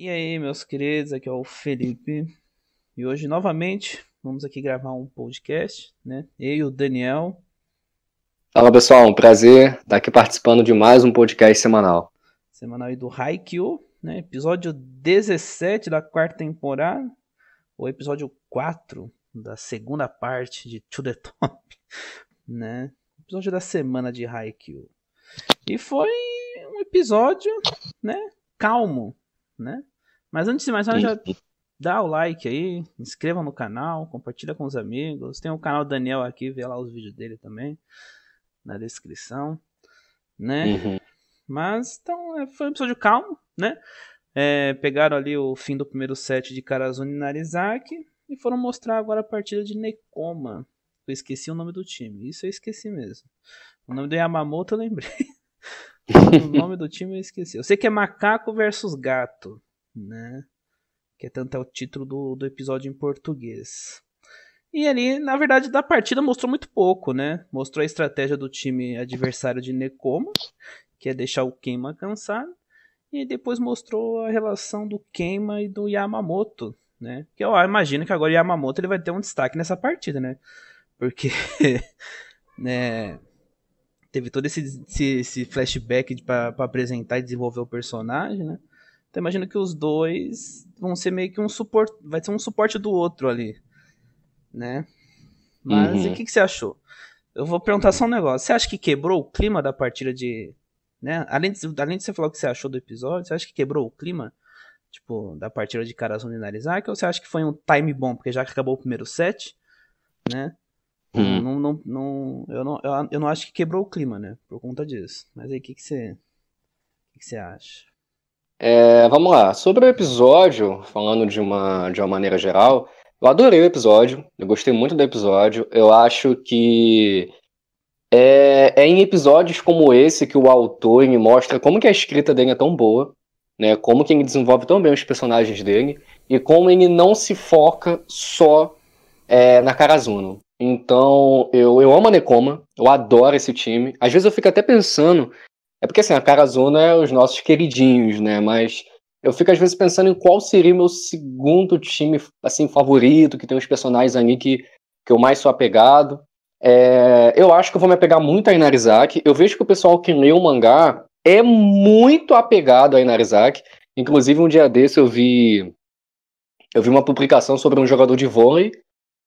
E aí, meus queridos, aqui é o Felipe. E hoje, novamente, vamos aqui gravar um podcast, né? Eu e o Daniel. Fala, pessoal, um prazer estar aqui participando de mais um podcast semanal. Semanal aí do Haikyuu, né? Episódio 17 da quarta temporada, ou episódio 4 da segunda parte de To The Top, né? Episódio da semana de Haikyuu. E foi um episódio, né? Calmo, né? Mas antes de mais nada, já dá o like aí, inscreva no canal, compartilha com os amigos. Tem o canal Daniel aqui, vê lá os vídeos dele também na descrição, né? Uhum. Mas então é, foi um episódio calmo, né? É, pegaram ali o fim do primeiro set de Karazuni e Narizaki e foram mostrar agora a partida de Nekoma. Eu esqueci o nome do time, isso eu esqueci mesmo. O nome do Yamamoto eu lembrei. o nome do time eu esqueci. Eu sei que é Macaco versus Gato, né? Que é tanto é o título do, do episódio em português. E ali, na verdade, da partida mostrou muito pouco, né? Mostrou a estratégia do time adversário de Nekoma, que é deixar o Keima cansado. E depois mostrou a relação do Keima e do Yamamoto, né? Que eu imagino que agora o Yamamoto ele vai ter um destaque nessa partida, né? Porque né, teve todo esse, esse, esse flashback para apresentar e desenvolver o personagem, né? Então imagino que os dois vão ser meio que um suporte, vai ser um suporte do outro ali, né? Mas uhum. o que, que você achou? Eu vou perguntar só um negócio. Você acha que quebrou o clima da partida de, né? Além de, além de você falar o que você achou do episódio, você acha que quebrou o clima, tipo, da partida de Karazuni e Narizaki? Ou você acha que foi um time bom, porque já que acabou o primeiro set, né? Hum. Não, não, não, eu, não, eu, eu não acho que quebrou o clima, né? Por conta disso. Mas aí, o que, que, você, que, que você acha? É, vamos lá. Sobre o episódio, falando de uma, de uma maneira geral, eu adorei o episódio. Eu gostei muito do episódio. Eu acho que é, é em episódios como esse que o autor me mostra como que a escrita dele é tão boa, né? Como que ele desenvolve tão bem os personagens dele e como ele não se foca só é, na Karazuno. Então, eu, eu amo a Nekoma, eu adoro esse time. Às vezes eu fico até pensando, é porque assim, a Karazuno é os nossos queridinhos, né? Mas eu fico às vezes pensando em qual seria o meu segundo time assim favorito, que tem os personagens ali que, que eu mais sou apegado. É, eu acho que eu vou me apegar muito a Inarizaki. Eu vejo que o pessoal que lê o mangá é muito apegado a Inarizaki. Inclusive, um dia desse eu vi eu vi uma publicação sobre um jogador de vôlei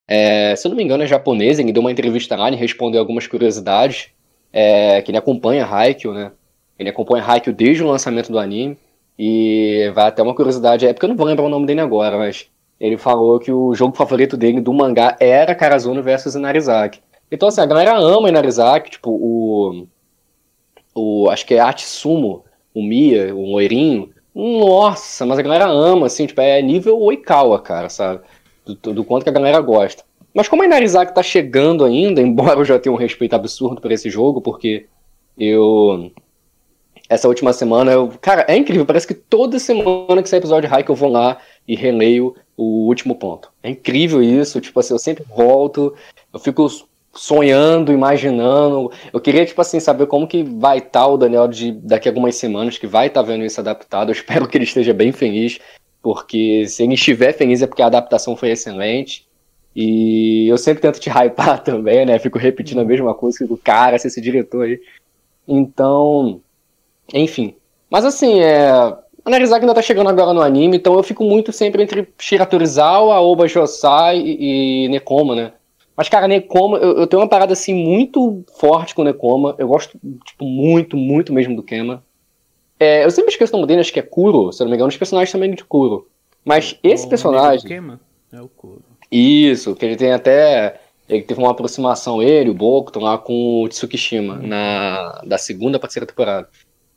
é, se eu não me engano, é japonês, ele deu uma entrevista lá e respondeu algumas curiosidades, é, que ele acompanha Haikyuu, né? Ele acompanha Haikyuu desde o lançamento do anime, e vai até uma curiosidade, é porque eu não vou lembrar o nome dele agora, mas ele falou que o jogo favorito dele do mangá era Karazuno versus Inarizaki. Então, assim, a galera ama Inarizaki, tipo, o... o acho que é Atsumo, o Mia, o loirinho, nossa, mas a galera ama, assim, tipo, é nível Oikawa, cara, sabe? Do, do quanto que a galera gosta. Mas como a Inarizaki tá chegando ainda, embora eu já tenha um respeito absurdo por esse jogo, porque eu. Essa última semana, eu. Cara, é incrível, parece que toda semana que sai episódio de High eu vou lá e releio o último ponto. É incrível isso, tipo assim, eu sempre volto, eu fico sonhando, imaginando. Eu queria, tipo assim, saber como que vai estar tá o Daniel de daqui a algumas semanas, que vai estar tá vendo isso adaptado. Eu espero que ele esteja bem feliz porque se ele estiver feliz é porque a adaptação foi excelente. E eu sempre tento te hypar também, né? Fico repetindo a mesma coisa do cara, esse diretor aí. Então, enfim. Mas assim, é. Que ainda tá chegando agora no anime, então eu fico muito sempre entre Shiratorizawa, Aoba Josai e, e Nekoma, né? Mas, cara, Nekoma, eu, eu, tenho uma parada assim muito forte com Nekoma. Eu gosto, tipo, muito, muito mesmo do Kema. É, eu sempre esqueço o nome dele, acho que é Kuro, se eu não me engano, os personagens também de Kuro. Mas esse o personagem. É o Kuro. Isso, que ele tem até. Ele teve uma aproximação, ele, o Bokuto, lá com o Tsukishima, uhum. na, da segunda pra terceira temporada.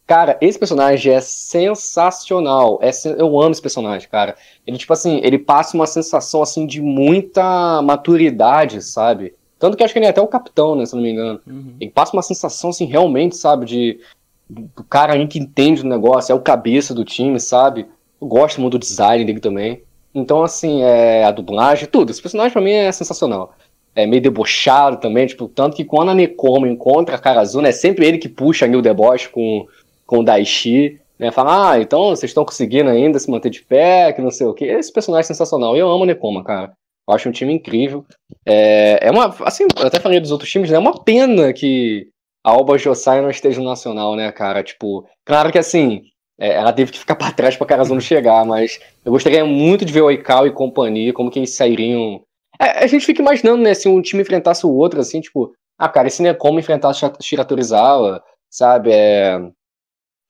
Cara, esse personagem é sensacional. É, eu amo esse personagem, cara. Ele, tipo assim, ele passa uma sensação, assim, de muita maturidade, sabe? Tanto que acho que ele é até o capitão, né, se eu não me engano. Uhum. Ele passa uma sensação, assim, realmente, sabe, de do cara aí que entende o negócio, é o cabeça do time, sabe? Eu gosto muito do design dele também. Então, assim, é, a dublagem, tudo. Esse personagem pra mim é sensacional. É meio debochado também, tipo, tanto que quando a Nekoma encontra a Karazuna, é sempre ele que puxa ali o deboche com, com o Daishi. né? Fala, ah, então vocês estão conseguindo ainda se manter de pé, que não sei o quê. Esse personagem é sensacional. Eu amo o Nekoma, cara. Eu acho um time incrível. É, é uma. Assim, eu até falei dos outros times, né? É uma pena que a Alba Josai não esteja no Nacional, né, cara? Tipo, claro que assim, é, ela teve que ficar para trás pra Carazuno chegar, mas eu gostaria muito de ver o Oikal e companhia, como que eles sairiam. É, a gente fica imaginando, né, se um time enfrentasse o outro, assim, tipo, ah, cara, esse Nekoma enfrentasse Shiratorizawa, sabe? É,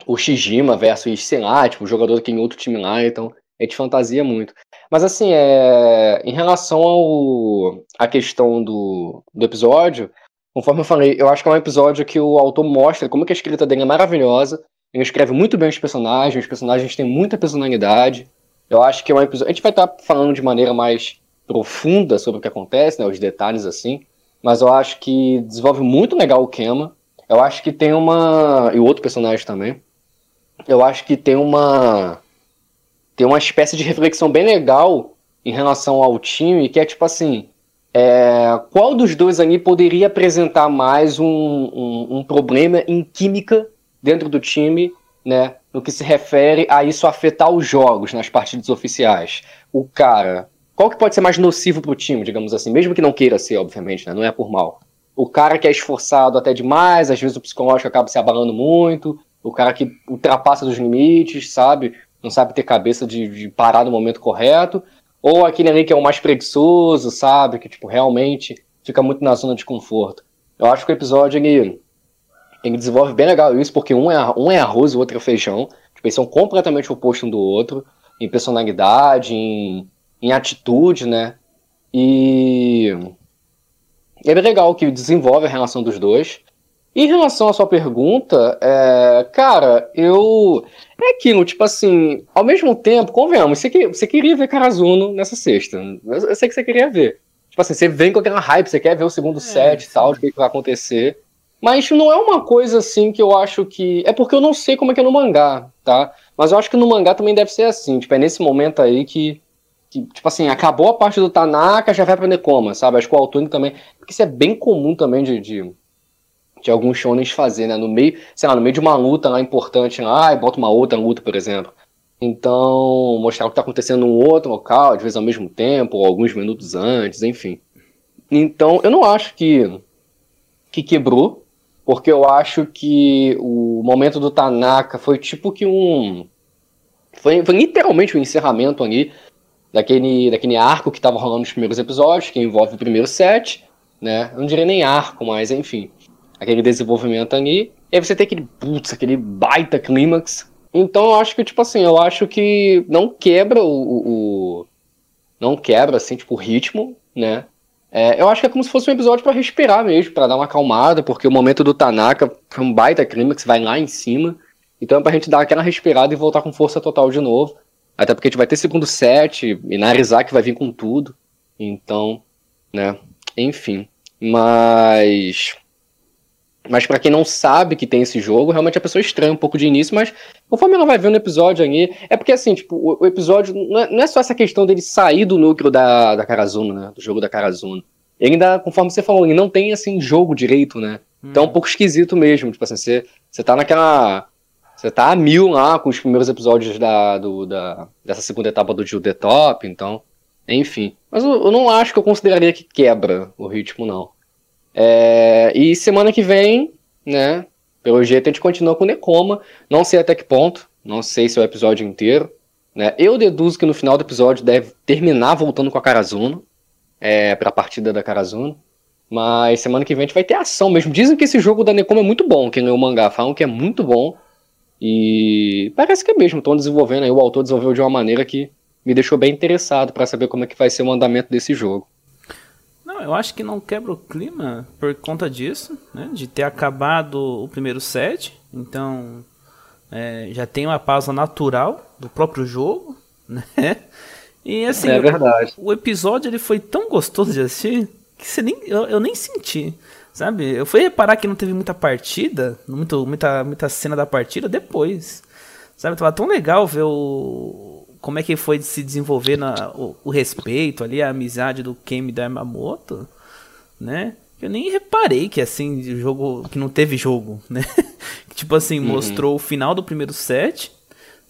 o Shijima versus, sei lá, tipo, o jogador que tem outro time lá, então a gente fantasia muito. Mas assim, é, em relação ao a questão do, do episódio, conforme eu falei, eu acho que é um episódio que o autor mostra como que a escrita dele é maravilhosa. Ele escreve muito bem os personagens, os personagens têm muita personalidade. Eu acho que é um episódio. A gente vai estar tá falando de maneira mais profunda sobre o que acontece, né, os detalhes assim. Mas eu acho que desenvolve muito legal o Kema. Eu acho que tem uma. E o outro personagem também. Eu acho que tem uma tem uma espécie de reflexão bem legal em relação ao time, que é tipo assim, é, qual dos dois ali poderia apresentar mais um, um, um, problema em química dentro do time, né? No que se refere a isso afetar os jogos nas partidas oficiais. O cara, qual que pode ser mais nocivo para o time, digamos assim, mesmo que não queira ser, obviamente, né? Não é por mal. O cara que é esforçado até demais, às vezes o psicológico acaba se abalando muito, o cara que ultrapassa dos limites, sabe? não sabe ter cabeça de, de, parar no momento correto, ou aquele ali que é o mais preguiçoso, sabe, que tipo realmente fica muito na zona de conforto. Eu acho que o episódio ele, ele desenvolve bem legal isso, porque um é, um é arroz o outro é feijão. Tipo, eles são completamente opostos um do outro, em personalidade, em, em atitude, né? E é legal que desenvolve a relação dos dois. Em relação à sua pergunta, é, cara, eu. É aquilo, tipo assim, ao mesmo tempo, convenhamos, você, que, você queria ver Karazuno nessa sexta. Eu, sei que você queria ver. Tipo assim, você vem com aquela hype, você quer ver o segundo é, set e tal, o que vai acontecer. Mas não é uma coisa assim que eu acho que. É porque eu não sei como é que é no mangá, tá? Mas eu acho que no mangá também deve ser assim. Tipo, é nesse momento aí que. que tipo assim, acabou a parte do Tanaka, já vai pra Nekoma, sabe? Acho que o Altune também. Porque isso é bem comum também de, de de alguns shonens fazer, né? No meio, sei lá, no meio de uma luta lá importante, lá, e bota uma outra luta, por exemplo. Então, mostrar o que está acontecendo em outro local, às vezes ao mesmo tempo, ou alguns minutos antes, enfim. Então, eu não acho que, que quebrou, porque eu acho que o momento do Tanaka foi tipo que um. Foi, foi literalmente o um encerramento ali daquele, daquele arco que estava rolando nos primeiros episódios, que envolve o primeiro set, né? Eu não diria nem arco, mas enfim aquele desenvolvimento ali. E aí você tem aquele, putz, aquele baita clímax. Então eu acho que, tipo assim, eu acho que não quebra o. o não quebra, assim, tipo, o ritmo, né? É, eu acho que é como se fosse um episódio para respirar mesmo, para dar uma acalmada, porque o momento do Tanaka foi um baita clímax, vai lá em cima. Então é pra gente dar aquela respirada e voltar com força total de novo. Até porque a gente vai ter segundo set, e Narizaki vai vir com tudo. Então, né, enfim. Mas mas para quem não sabe que tem esse jogo, realmente a pessoa estranha um pouco de início, mas conforme ela vai vendo o episódio ali. É porque assim, tipo, o, episódio não é, não é, só essa questão dele sair do núcleo da, da Karazuno, né? Do jogo da Karazuno. Ele ainda, conforme você falou, ele não tem assim jogo direito, né? Hum. Então é um pouco esquisito mesmo. Tipo assim, você, você tá naquela. Você tá a mil lá com os primeiros episódios da, do, da, dessa segunda etapa do Jill The Top, então. Enfim. Mas eu, eu não acho que eu consideraria que quebra o ritmo, não. É, e semana que vem, né? Pelo jeito a gente continua com o Necoma. Não sei até que ponto. Não sei se é o episódio inteiro. Né? Eu deduzo que no final do episódio deve terminar voltando com a Karazuno. É, pra partida da Karazuno. Mas semana que vem a gente vai ter ação mesmo. Dizem que esse jogo da Necoma é muito bom. Quem leu o mangá falam que é muito bom. E parece que é mesmo. Estão desenvolvendo aí. O autor desenvolveu de uma maneira que me deixou bem interessado para saber como é que vai ser o andamento desse jogo. Não, eu acho que não quebra o clima por conta disso, né? De ter acabado o primeiro set. Então, é, já tem uma pausa natural do próprio jogo, né? E assim, é verdade. O, o, episódio ele foi tão gostoso de assistir que você nem, eu, eu nem senti, sabe? Eu fui reparar que não teve muita partida, muito, muita, muita cena da partida depois, sabe? Tava tão legal ver o, como é que foi de se desenvolver na, o, o, respeito ali, a amizade do Kemi da Yamamoto, né? Eu nem reparei que assim, jogo que não teve jogo, né? Tipo assim, uhum. mostrou o final do primeiro set,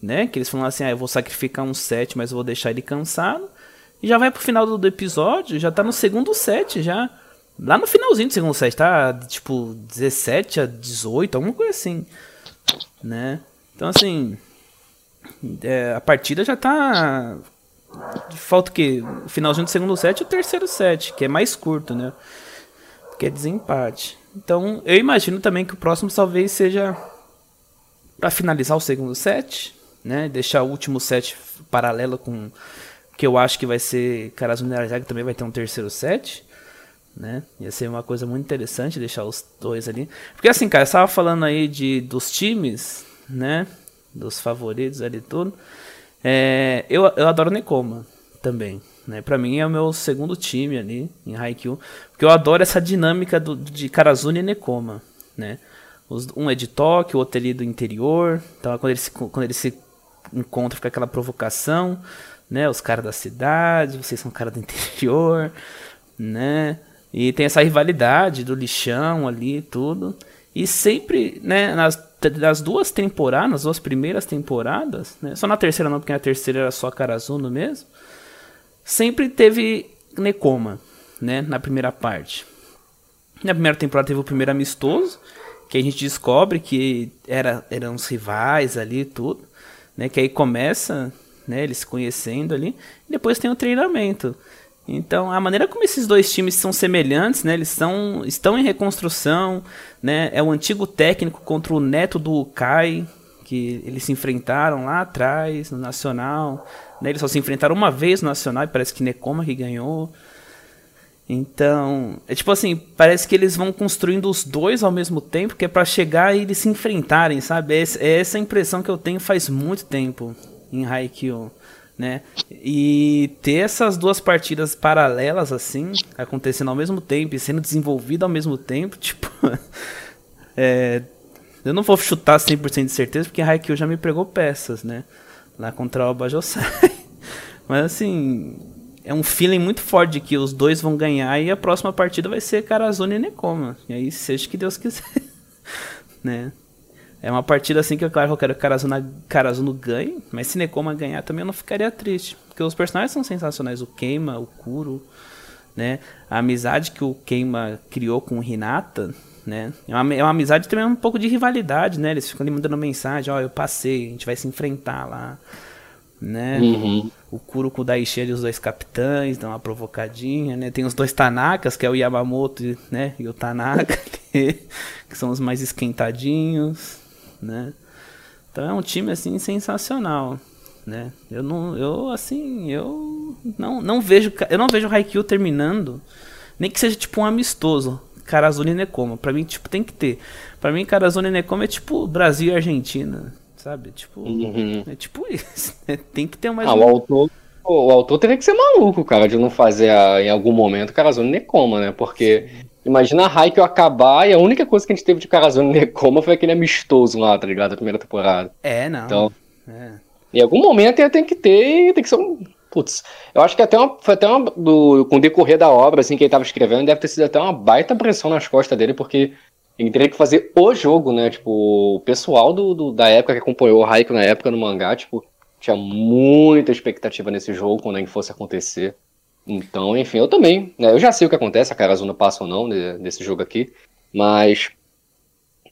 né? Que eles falaram assim, ah, eu vou sacrificar um set, mas eu vou deixar ele cansado. E já vai pro final do, do episódio, já tá no segundo set, já. Lá no finalzinho do segundo set, tá? Tipo, 17 a 18, alguma coisa assim. Né? Então, assim. É, a partida já tá. Falta o quê? O finalzinho do segundo set e o terceiro set, que é mais curto, né? Que é desempate. Então, eu imagino também que o próximo talvez seja para finalizar o segundo set, né? Deixar o último set paralelo com que eu acho que vai ser Karasu que também vai ter um terceiro set, né? Ia ser uma coisa muito interessante deixar os dois ali. Porque assim, cara, eu estava falando aí de dos times, né? Dos favoritos ali tudo. É, eu, eu adoro Nekoma também, né? Para mim é o meu segundo time ali em Haikyuu, porque eu adoro essa dinâmica do, de Karazuni e Nekoma, né? Os, um é de Tóquio, o outro é ali do interior. Então quando eles se, quando eles se encontram fica aquela provocação, né? Os caras da cidade, vocês são caras do interior, né? E tem essa rivalidade do lixão ali tudo. E sempre, né, nas, nas duas temporadas, duas primeiras temporadas, né, só na terceira não, porque na terceira era só Karazuno mesmo, sempre teve Nekoma, né, na primeira parte. Na primeira temporada teve o primeiro amistoso, que a gente descobre que era, eram os rivais ali e tudo, né, que aí começa, né, eles se conhecendo ali, e depois tem o treinamento. Então, a maneira como esses dois times são semelhantes, né, eles são, estão em reconstrução, né, é o antigo técnico contra o neto do Kai, que eles se enfrentaram lá atrás, no Nacional, né, eles só se enfrentaram uma vez no Nacional e parece que Nekoma que ganhou. Então, é tipo assim, parece que eles vão construindo os dois ao mesmo tempo, que é para chegar e eles se enfrentarem, sabe? É, é essa impressão que eu tenho faz muito tempo em Haikyuu né? E ter essas duas partidas paralelas assim, acontecendo ao mesmo tempo e sendo desenvolvida ao mesmo tempo, tipo, é, eu não vou chutar 100% de certeza porque Haikyuu já me pregou peças, né? Lá contra o Bajosai. Mas assim, é um feeling muito forte de que os dois vão ganhar e a próxima partida vai ser Karazune e Nekoma. E aí seja que Deus quiser, né? É uma partida assim que, claro, eu quero que Karazuno, Karazuno ganhe, mas se Nekoma ganhar também eu não ficaria triste. Porque os personagens são sensacionais. O Keima, o Kuro, né? A amizade que o Keima criou com o Hinata, né? É uma, é uma amizade também um pouco de rivalidade, né? Eles ficam ali mandando mensagem, ó, oh, eu passei, a gente vai se enfrentar lá, né? Uhum. O Kuro com o Daishi e os dois capitães, dão uma provocadinha, né? Tem os dois Tanakas, que é o Yamamoto, né? E o Tanaka, que são os mais esquentadinhos, né? Então é um time assim sensacional, né? Eu não, eu assim, eu não, não vejo, eu não vejo o Haikyuu terminando, nem que seja tipo um amistoso, Karazune e Nekoma. Para mim tipo tem que ter. Para mim Karazune e Nekoma é tipo Brasil e Argentina, sabe? Tipo, uhum. é tipo isso. Né? Tem que ter mais ah, um... o autor o autor teria que ser maluco, cara, de não fazer a, em algum momento Karazune e Nekoma, né? Porque Sim Imagina a Haikyuu acabar e a única coisa que a gente teve de Karazone Nekoma foi aquele amistoso lá, tá ligado? A primeira temporada. É, não. Então, é. em algum momento ia ter que ter, tem que ser um... Putz, eu acho que até uma, foi até uma, do, com o decorrer da obra, assim, que ele tava escrevendo, deve ter sido até uma baita pressão nas costas dele, porque ele teria que fazer o jogo, né? Tipo, o pessoal do, do da época que acompanhou o Haikyuu na época no mangá, tipo, tinha muita expectativa nesse jogo quando ele fosse acontecer. Então, enfim, eu também. Né, eu já sei o que acontece, a Karazuna passa ou não desse jogo aqui. Mas,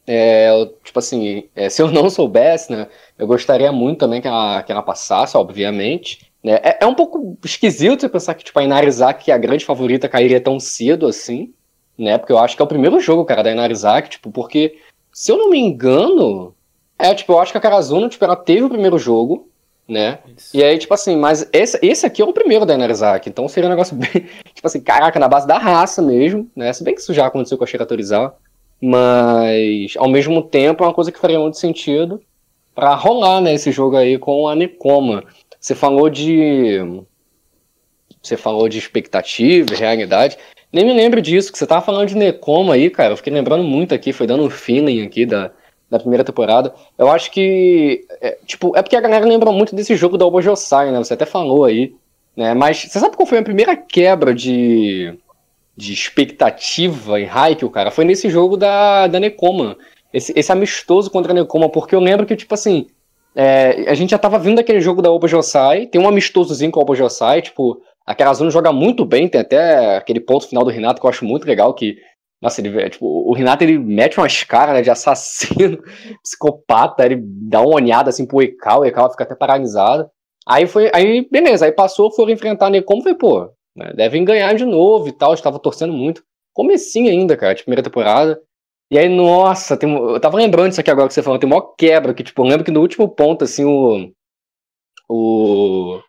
é, tipo assim, é, se eu não soubesse, né, eu gostaria muito também que ela, que ela passasse, obviamente. Né, é, é um pouco esquisito você pensar que tipo, a Inarizaki, é a grande favorita, cairia tão cedo assim. Né, porque eu acho que é o primeiro jogo, cara, da Inarizaki, tipo, porque, se eu não me engano, é, tipo, eu acho que a Karazuna, tipo, ela teve o primeiro jogo, né? Isso. E aí, tipo assim, mas esse, esse aqui é o primeiro da Inarizaki, então seria um negócio bem, tipo assim, caraca, na base da raça mesmo, né? Se bem que isso já aconteceu com a Shira Torizawa, mas ao mesmo tempo é uma coisa que faria muito sentido para rolar, né, esse jogo aí com a Nekoma. Você falou de você falou de expectativa, realidade. Nem me lembro disso, que você tava falando de Nekoma aí, cara. Eu fiquei lembrando muito aqui, foi dando um feeling aqui da, da primeira temporada. Eu acho que. É, tipo, é porque a galera lembra muito desse jogo da Obojosai, né? Você até falou aí. Né? Mas você sabe qual foi a primeira quebra de, de expectativa em Haikyuu, cara? Foi nesse jogo da, da Nekoma. esse, esse amistoso contra a Nekoma, porque eu lembro que, tipo assim, é, a gente já tava vindo daquele jogo da Oba Josai, tem um amistosozinho com a Oba Josai, tipo, a Zona joga muito bem, tem até aquele ponto final do Renato que eu acho muito legal, que, nossa, ele, tipo, o Renato ele mete umas caras né, de assassino, psicopata, ele dá uma olhada assim pro Ekal, o Ekal fica até paralisado. Aí foi, aí beleza, aí passou, foram enfrentar a Nekomo, foi, pô, né, devem ganhar de novo e tal, estava torcendo muito. Comecinho ainda, cara, de primeira temporada. E aí, nossa, tem, eu tava lembrando isso aqui agora que você falou, tem uma quebra, que tipo, eu lembro que no último ponto, assim, o. O.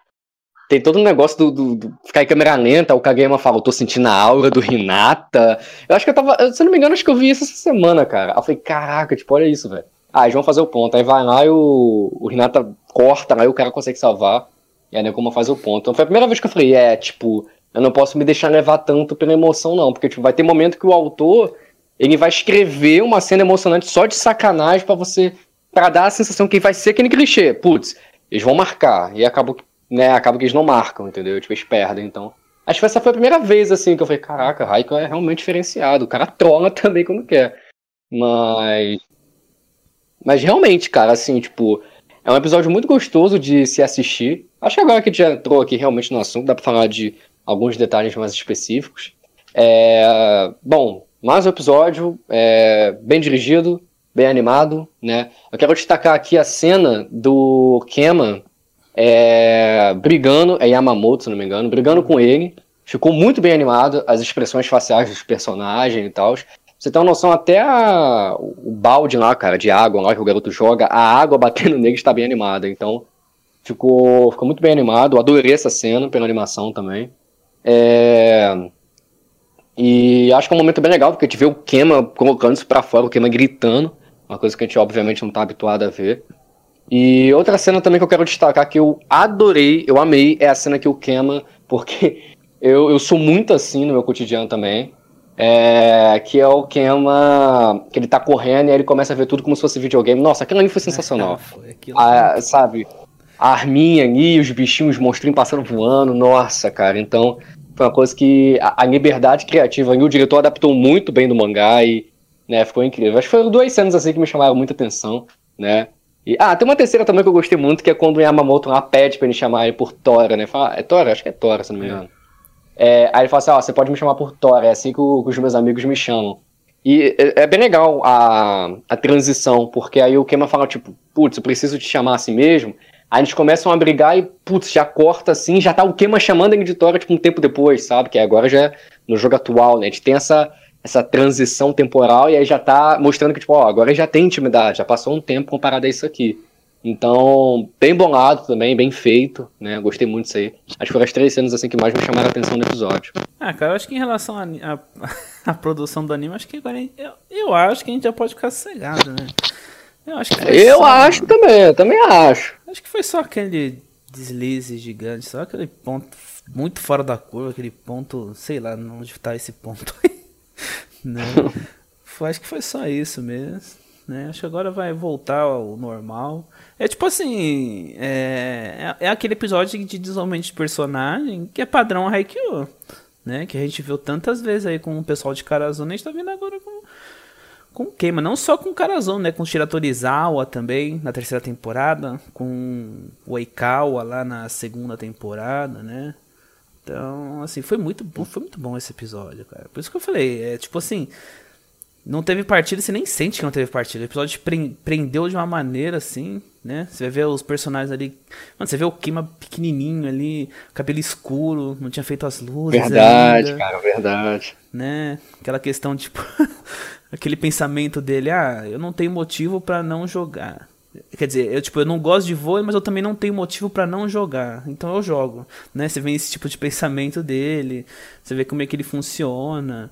Tem todo um negócio do, do, do ficar em câmera lenta, o Kageyama fala, eu tô sentindo a aura do Hinata. Eu acho que eu tava, se eu não me engano, acho que eu vi isso essa semana, cara. Eu falei, caraca, tipo, olha isso, velho. Ah, eles vão fazer o ponto. Aí vai lá e o, o Hinata corta, aí o cara consegue salvar. E a Nekoma faz o ponto. Então foi a primeira vez que eu falei, é, tipo, eu não posso me deixar levar tanto pela emoção, não. Porque, tipo, vai ter momento que o autor ele vai escrever uma cena emocionante só de sacanagem para você. para dar a sensação que vai ser aquele clichê. Putz, eles vão marcar. E acabou, né, acaba que eles não marcam, entendeu? Tipo, eles perdem, então. Acho que essa foi a primeira vez, assim, que eu falei, caraca, Raiko é realmente diferenciado. O cara trola também quando quer. Mas. Mas realmente, cara, assim, tipo, é um episódio muito gostoso de se assistir. Acho que agora que a gente entrou aqui realmente no assunto, dá pra falar de alguns detalhes mais específicos. É, bom, mais um episódio é, bem dirigido, bem animado, né? Eu quero destacar aqui a cena do Kema é, brigando, é Yamamoto, se não me engano, brigando com ele. Ficou muito bem animado, as expressões faciais dos personagens e tal. Você tem uma noção, até a, o balde lá, cara, de água lá que o garoto joga, a água batendo nele está bem animada. Então, ficou, ficou muito bem animado. Adorei essa cena pela animação também. É... E acho que é um momento bem legal, porque a gente vê o Kema colocando isso pra fora, o Kema gritando, uma coisa que a gente obviamente não tá habituado a ver. E outra cena também que eu quero destacar que eu adorei, eu amei, é a cena que o Kema, porque eu, eu sou muito assim no meu cotidiano também, é, que é o Kema, que ele tá correndo e aí ele começa a ver tudo como se fosse videogame. Nossa, aquilo ali foi sensacional. foi ah, sabe? A arminha ali, os bichinhos, os monstrinhos passando voando, nossa, cara. Então, foi uma coisa que a, a liberdade criativa e o diretor adaptou muito bem do mangá e né, ficou incrível. Acho que foram duas cenas assim que me chamaram muita atenção, né? E, ah, tem uma terceira também que eu gostei muito, que é quando o Yamamoto lá pede pra ele chamar ele por Tora, né? Fala, é Tora? Acho que é Tora, se não me engano. É, aí ele fala assim, ó, oh, você pode me chamar por Tora, é assim que, o, que, os meus amigos me chamam. E é, é, bem legal a, a transição, porque aí o Kema fala, tipo, putz, eu preciso te chamar assim mesmo. Aí eles começam a brigar e, putz, já corta assim, já tá o Kema chamando a editora, tipo, um tempo depois, sabe? Que agora já é no jogo atual, né? A gente tem essa, essa transição temporal e aí já tá mostrando que, tipo, ó, agora já tem intimidade, já passou um tempo comparado a isso aqui. Então, bem bolado também, bem feito, né? Gostei muito disso aí. Acho que foram as três cenas assim que mais me chamaram a atenção no episódio. Ah, cara, eu acho que em relação à produção do anime, acho que agora eu, eu acho que a gente já pode ficar sossegado, né? Eu acho que Eu só... acho também, eu também acho. Acho que foi só aquele deslize gigante, só aquele ponto muito fora da curva, aquele ponto, sei lá, onde tá esse ponto aí. né? foi, acho que foi só isso mesmo. Né? Acho que agora vai voltar ao normal. É tipo assim, é, é, é aquele episódio de desenvolvimento de personagem que é padrão Haikyuu, né? Que a gente viu tantas vezes aí com o pessoal de Karazuna, a gente tá vendo agora com com queima, não só com o Karazon, né? Com o Shiratorizawa também na terceira temporada, com o Eikawa lá na segunda temporada, né? Então, assim, foi muito bom, foi muito bom esse episódio, cara. Por isso que eu falei, é tipo assim, não teve partida, você nem sente que não teve partida. O episódio prendeu de uma maneira assim, né? Você vai ver os personagens ali. Mano, você vê o Kima pequenininho ali, cabelo escuro, não tinha feito as luzes. Verdade, ainda, cara, verdade. Né? Aquela questão, tipo. aquele pensamento dele, ah, eu não tenho motivo para não jogar. Quer dizer, eu tipo, eu não gosto de vôlei, mas eu também não tenho motivo para não jogar. Então eu jogo, né? Você vê esse tipo de pensamento dele, você vê como é que ele funciona,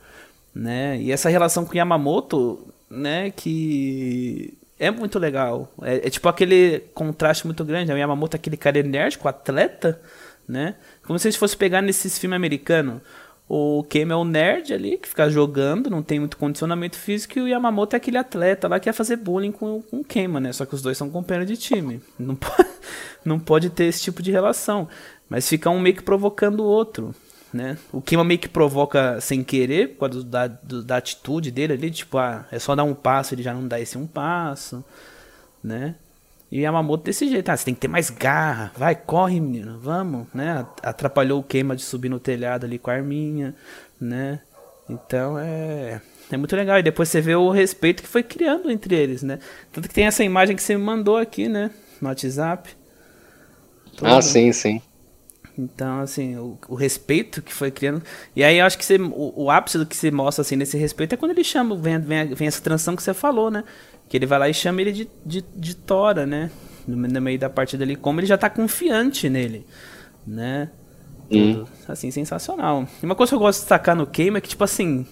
né? E essa relação com Yamamoto, né, que é muito legal. É, é tipo aquele contraste muito grande, né? O Yamamoto é aquele cara enérgico, atleta, né? Como se a gente fosse pegar nesses filmes americanos o Kame é o nerd ali, que fica jogando, não tem muito condicionamento físico, e o Yamamoto é aquele atleta lá que quer fazer bullying com, com o Kema, né? Só que os dois são companheiros de time. Não pode, não pode ter esse tipo de relação. Mas fica um meio que provocando o outro, né? O Kima meio que provoca sem querer, por causa da, do, da atitude dele ali, tipo, ah, é só dar um passo, ele já não dá esse um passo, né? E Yamamoto desse jeito, ah, você tem que ter mais garra, vai, corre, menino, vamos, né? Atrapalhou o Kima de subir no telhado ali com a arminha, né? Então é. É muito legal. E depois você vê o respeito que foi criando entre eles, né? Tanto que tem essa imagem que você me mandou aqui, né? No WhatsApp. Ah, sim, sim. Então, assim, o, o, respeito que foi criando. E aí eu acho que você, o, o, ápice do que você mostra assim, nesse respeito é quando ele chama, vem, vem, vem essa transição que você falou, né? Que ele vai lá e chama ele de, de, de Tora, né? No, no meio da partida ali, como ele já tá confiante nele, né? Tudo, hum. assim, sensacional. E uma coisa que eu gosto de destacar no Game é que, tipo assim,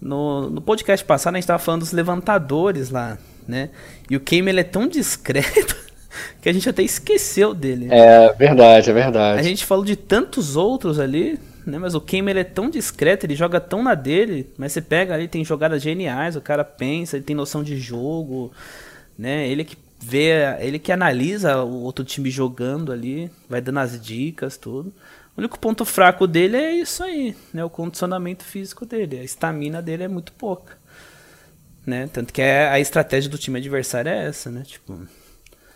no, no podcast passado a gente tava falando dos levantadores lá, né? E o Game ele é tão discreto que a gente até esqueceu dele. É verdade, é verdade. A gente falou de tantos outros ali, né? Mas o ele é tão discreto, ele joga tão na dele, mas você pega ali, tem jogadas geniais, o cara pensa, ele tem noção de jogo, né? Ele que vê, ele que analisa o outro time jogando ali, vai dando as dicas, tudo. O único ponto fraco dele é isso aí, né? O condicionamento físico dele, a estamina dele é muito pouca. Né? Tanto que é, a estratégia do time adversário é essa, né? Tipo,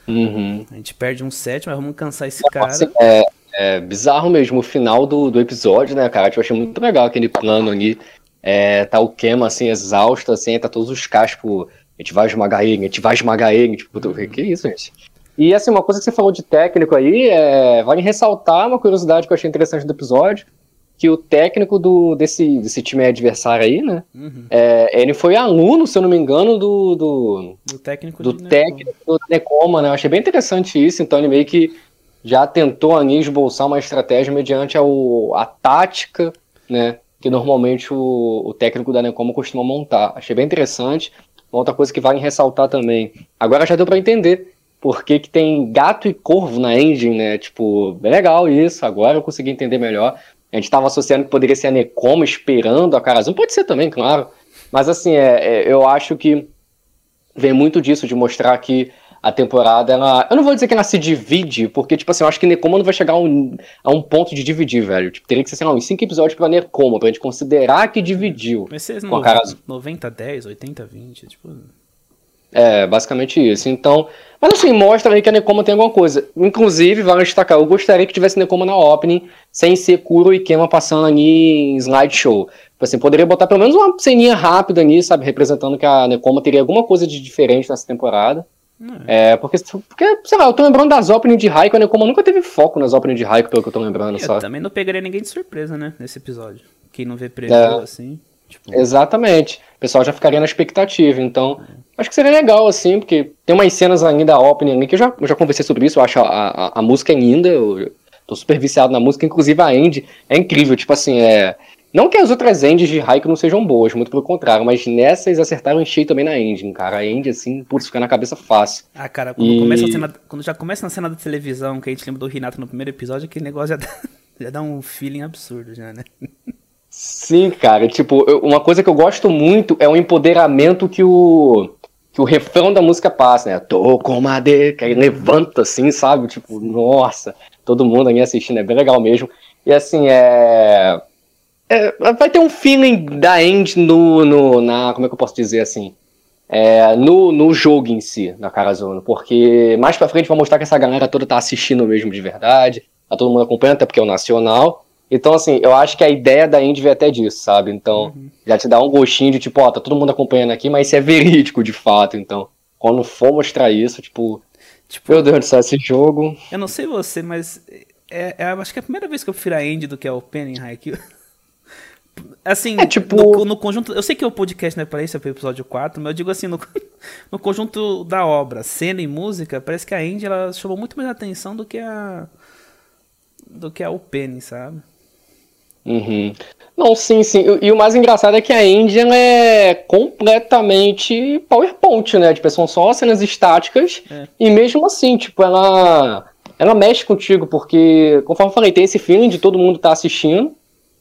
Uhum. A gente perde um set, mas vamos cansar esse cara. É, é, bizarro mesmo o final do, do episódio, né, cara? Eu achei muito legal aquele plano ali. É, tá o Kema, assim, exausto, assim, tá todos os tipo, a gente vai esmagar ele, a gente vai esmagar ele, tipo, que isso, gente? E, assim, uma coisa que você falou de técnico aí, é, vale ressaltar uma curiosidade que eu achei interessante do episódio, que o técnico do, desse, desse time adversário aí, né? Uhum. É, ele foi aluno, se eu não me engano, do. Do, do técnico do técnico do Necoma, né? Eu achei bem interessante isso, então ele meio que já tentou ali esboçar uma estratégia mediante ao, a tática, né? Que normalmente o, o técnico da Necoma costuma montar. Achei bem interessante. Uma outra coisa que vale ressaltar também. Agora já deu para entender por que, que tem gato e corvo na engine, né? Tipo, bem legal isso. Agora eu consegui entender melhor. A gente estava associando que poderia ser a Necoma esperando a Karazun. Pode ser também, claro. Mas assim, é, é, eu acho que vem muito disso, de mostrar que a temporada, ela. Eu não vou dizer que ela se divide, porque, tipo assim, eu acho que Necoma não vai chegar a um, a um ponto de dividir, velho. Tipo, teria que ser, sei lá, uns 5 episódios pra Necoma, pra gente considerar que dividiu. Vai ser 90, 90, 10, 80, 20, tipo. É, basicamente isso. Então, mas assim, mostra aí que a Nekoma tem alguma coisa. Inclusive, vale destacar, eu gostaria que tivesse Nekoma na opening, sem ser Kuro e Kema passando ali em slideshow. Tipo assim, poderia botar pelo menos uma ceninha rápida ali, sabe, representando que a Nekoma teria alguma coisa de diferente nessa temporada. É. é, porque, porque, sei lá, eu tô lembrando das openings de Raikou, a Nekoma nunca teve foco nas openings de Raikou, pelo que eu tô lembrando, eu também não pegaria ninguém de surpresa, né, nesse episódio. Quem não vê preview é. assim... Tipo... Exatamente. O pessoal já ficaria na expectativa. Então, acho que seria legal, assim, porque tem umas cenas ainda da opening ali que eu já, eu já conversei sobre isso. Eu acho a, a, a música é linda. Eu tô super viciado na música. Inclusive, a Andy é incrível. Tipo assim, é. Não que as outras Endes de Haiku não sejam boas, muito pelo contrário, mas nessa eles acertaram em cheio também na Ending, cara. A End, assim, putz, fica na cabeça fácil. Ah, cara, quando, e... começa cena, quando já começa na cena da televisão, que a gente lembra do Renato no primeiro episódio, aquele negócio já dá, já dá um feeling absurdo, já, né? Sim, cara. Tipo, eu, uma coisa que eu gosto muito é o empoderamento que o que o refrão da música passa, né? Tô com madeira, que levanta assim, sabe? Tipo, nossa, todo mundo aí assistindo, é bem legal mesmo. E assim, é. é vai ter um feeling da End no, no. na, como é que eu posso dizer assim? É, no, no jogo em si, na Carazona. Porque mais pra frente vai mostrar que essa galera toda tá assistindo mesmo de verdade. Tá todo mundo acompanhando, até porque é o Nacional. Então, assim, eu acho que a ideia da Indy vem até disso, sabe? Então, uhum. já te dá um gostinho de tipo, ó, tá todo mundo acompanhando aqui, mas isso é verídico de fato. Então, quando for mostrar isso, tipo, tipo meu Deus do céu, esse jogo. Eu não sei você, mas é, é, acho que é a primeira vez que eu prefiro a Indy do que a Open em Haikyuu. Assim, é, tipo... no, no, conjunto. Eu sei que o podcast não é pra isso, é pro episódio 4, mas eu digo assim, no, no conjunto da obra, cena e música, parece que a Indy ela chamou muito mais atenção do que a. do que a Open, sabe? Uhum. Não, sim, sim. E, o mais engraçado é que a Engine é completamente PowerPoint, né? Tipo, são só cenas estáticas. É. E mesmo assim, tipo, ela, ela mexe contigo, porque, conforme eu falei, tem esse feeling de todo mundo tá assistindo.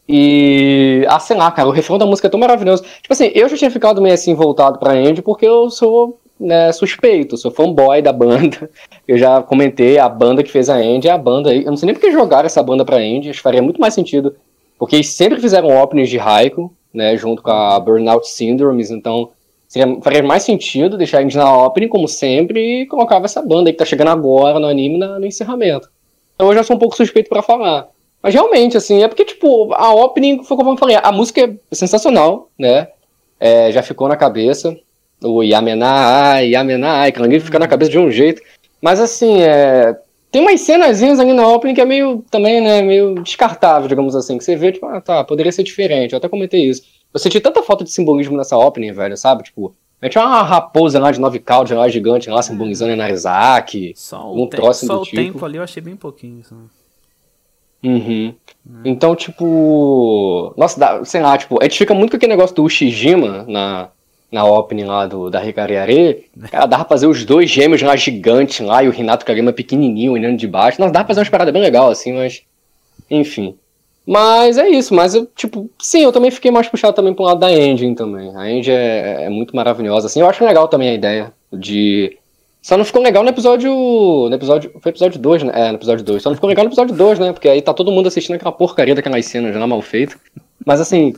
E, ah, sei lá, cara, o refrão da música é tão maravilhoso. Tipo assim, eu já tinha ficado meio assim voltado pra Andy, porque eu sou né, suspeito, sou fanboy da banda. Eu já comentei, a banda que fez a Andy é a banda. Eu não sei nem porque jogaram essa banda pra Andy, acho que faria muito mais sentido Porque eles sempre fizeram openings de Raikou, né, junto com a Burnout Syndromes, então seria, faria mais sentido deixar eles na opening, como sempre, e colocava essa banda aí que tá chegando agora no anime na, no encerramento. Então eu já sou um pouco suspeito para falar. Mas realmente, assim, é porque, tipo, a opening, foi como eu falei, a música é sensacional, né? É, já ficou na cabeça. O Yamená, aquilo ali fica na cabeça de um jeito. Mas, assim, é, tem umas cenazinhas ali na opening que é meio, também, né, meio descartável, digamos assim. Que você vê, tipo, ah, tá, poderia ser diferente. Eu até comentei isso. Eu senti tanta falta de simbolismo nessa opening, velho, sabe? Tipo, tinha uma raposa lá de nove caudas, lá gigante, lá simbolizando Enarizaki. Só um te só o tipo. tempo ali eu achei bem pouquinho. Sabe? Uhum. Hum. Então, tipo. Nossa, sei lá, tipo, a gente fica muito com aquele negócio do Ushijima na, na opening lá do, da Ricariare. Cara, dá pra fazer os dois gêmeos lá gigantes lá e o Renato Kagama pequenininho olhando de baixo. Nossa, dá pra fazer umas paradas bem legal assim, mas. Enfim. Mas é isso, mas eu, tipo, sim, eu também fiquei mais puxado também pro lado da engine também. A engine é, é muito maravilhosa, assim. Eu acho legal também a ideia de só não ficou legal no episódio. No episódio. Foi episódio 2, né? É, no episódio 2. Só não ficou legal no episódio 2, né? Porque aí tá todo mundo assistindo aquela porcaria daquelas cenas lá mal feitas. Mas assim.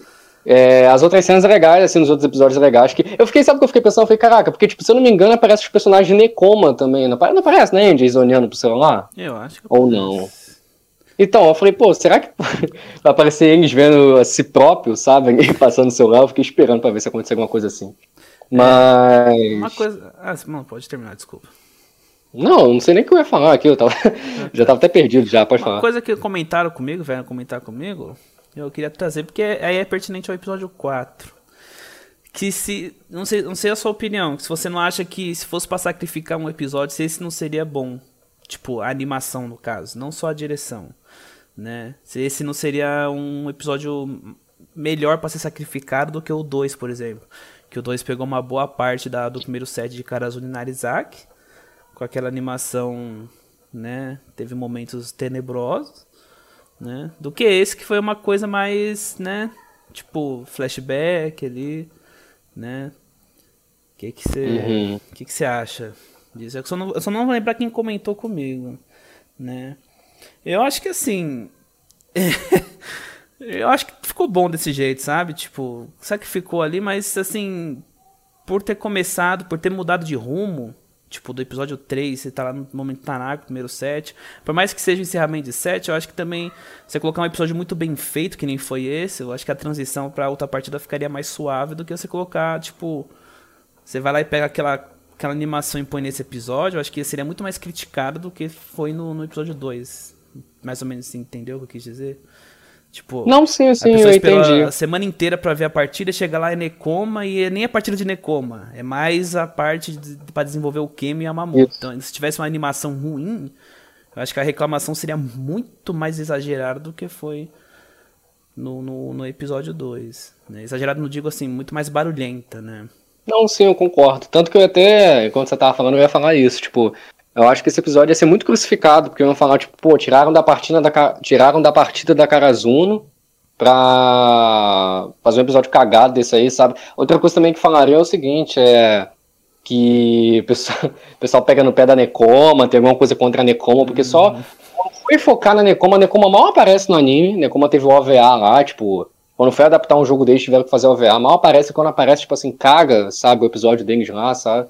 É, as outras cenas legais, assim, nos outros episódios legais, que eu fiquei, sabe o que eu fiquei pensando? Eu falei, caraca, porque, tipo, se eu não me engano, aparece os personagens de Necoma também, não, não aparece, né, Andy, zoneando pro celular? Eu acho que Ou não? Então, eu falei, pô, será que vai aparecer eles vendo a si próprio, sabe, passando o celular? Eu fiquei esperando pra ver se acontecer alguma coisa assim. Mas. Uma coisa. Ah, não, pode terminar, desculpa. Não, não sei nem o que eu ia falar aqui, eu tava... já tava até perdido já, pode Uma falar. Uma coisa que comentaram comigo, velho, comentar comigo, eu queria trazer, porque aí é pertinente ao episódio 4. Que se. Não sei, não sei a sua opinião, se você não acha que se fosse pra sacrificar um episódio, se esse não seria bom. Tipo, a animação, no caso, não só a direção. Né? Se esse não seria um episódio melhor para ser sacrificado do que o 2, por exemplo que o 2 pegou uma boa parte da, do primeiro set de Karazuni Narizaki, com aquela animação, né, teve momentos tenebrosos, né, do que esse que foi uma coisa mais, né, tipo, flashback ali, né, o que que você uhum. que que você acha disso? Eu só, não, eu só não vou lembrar quem comentou comigo, né, eu acho que assim... Eu acho que ficou bom desse jeito, sabe? Tipo, sabe que ficou ali, mas assim, por ter começado, por ter mudado de rumo, tipo, do episódio 3, você tá lá no momento Tanaka, primeiro set. Por mais que seja o encerramento de set, eu acho que também você colocar um episódio muito bem feito, que nem foi esse, eu acho que a transição pra outra partida ficaria mais suave do que você colocar, tipo, você vai lá e pega aquela, aquela animação e põe nesse episódio, eu acho que seria muito mais criticado do que foi no, no episódio 2. Mais ou menos assim, entendeu o que eu quis dizer? Tipo, não, sim, sim, eu entendi. A semana inteira para ver a partida, chega lá é Nekoma e é nem a partida de Nekoma, é mais a parte de, para desenvolver o Kemi e a Mamoto. Então, se tivesse uma animação ruim, eu acho que a reclamação seria muito mais exagerada do que foi no, no, no episódio 2. Né? Exagerado não digo assim, muito mais barulhenta, né? Não, sim, eu concordo. Tanto que eu até, enquanto você tava falando, eu ia falar isso, tipo, eu acho que esse episódio ia ser muito crucificado, porque iam falar, tipo, pô, tiraram da partida da, tiraram da partida da Karazuno pra fazer um episódio cagado desse aí, sabe? Outra coisa também que falaria é o seguinte, é que o pessoal, o pessoal pega no pé da Nekoma, tem alguma coisa contra a Nekoma, porque uhum. só foi focar na Nekoma, a Nekoma mal aparece no anime, Nekoma teve o OVA lá, tipo, quando foi adaptar um jogo deles, tiveram que fazer OVA, mal aparece, quando aparece, tipo assim, caga, sabe, o episódio deles lá, sabe?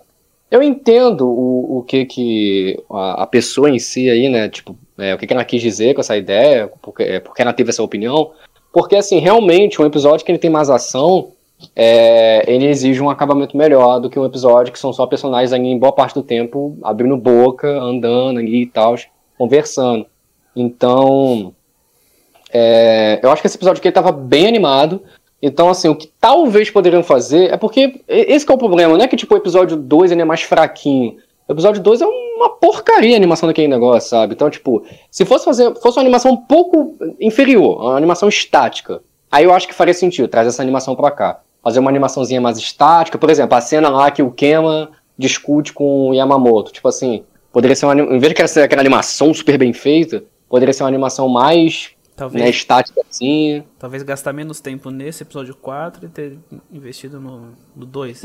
Eu entendo o, o que que a, a pessoa em si aí, né, tipo, é, o que, que ela quis dizer com essa ideia, porque, é, porque ela teve essa opinião, porque, assim, realmente, um episódio que ele tem mais ação, é, ele exige um acabamento melhor do que um episódio que são só personagens ali em boa parte do tempo abrindo boca, andando ali e tal, conversando. Então, é, eu acho que esse episódio aqui estava bem animado, então, assim, o que talvez poderiam fazer é porque esse é o problema, não é que tipo o episódio 2 ele é mais fraquinho. O episódio 2 é uma porcaria a animação daquele negócio, sabe? Então, tipo, se fosse fazer fosse uma animação um pouco inferior, uma animação estática, aí eu acho que faria sentido trazer essa animação pra cá. Fazer uma animaçãozinha mais estática, por exemplo, a cena lá que o Kema discute com o Yamamoto. Tipo assim, poderia ser uma. Em vez de ser aquela animação super bem feita, poderia ser uma animação mais Talvez, né, estática assim. Talvez gastar menos tempo nesse episódio 4 e ter investido no, no 2,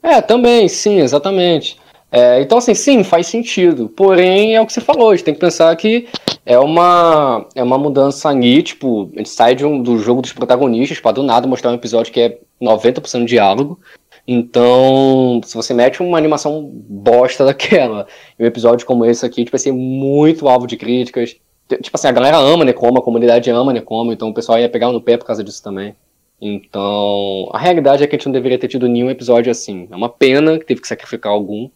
É, também, sim, exatamente. É, então, assim, sim, faz sentido. Porém, é o que você falou, a gente tem que pensar que é uma, é uma mudança ali, tipo, a gente sai de um, do jogo dos protagonistas para do nada mostrar um episódio que é 90% diálogo. Então, se você mete uma animação bosta daquela, e um episódio como esse aqui, tipo, vai ser muito alvo de críticas. Tipo assim, a galera ama Necoma, a comunidade ama Necoma, então o pessoal ia pegar no pé por causa disso também. Então, a realidade é que a gente não deveria ter tido nenhum episódio assim. É uma pena que teve que sacrificar algum.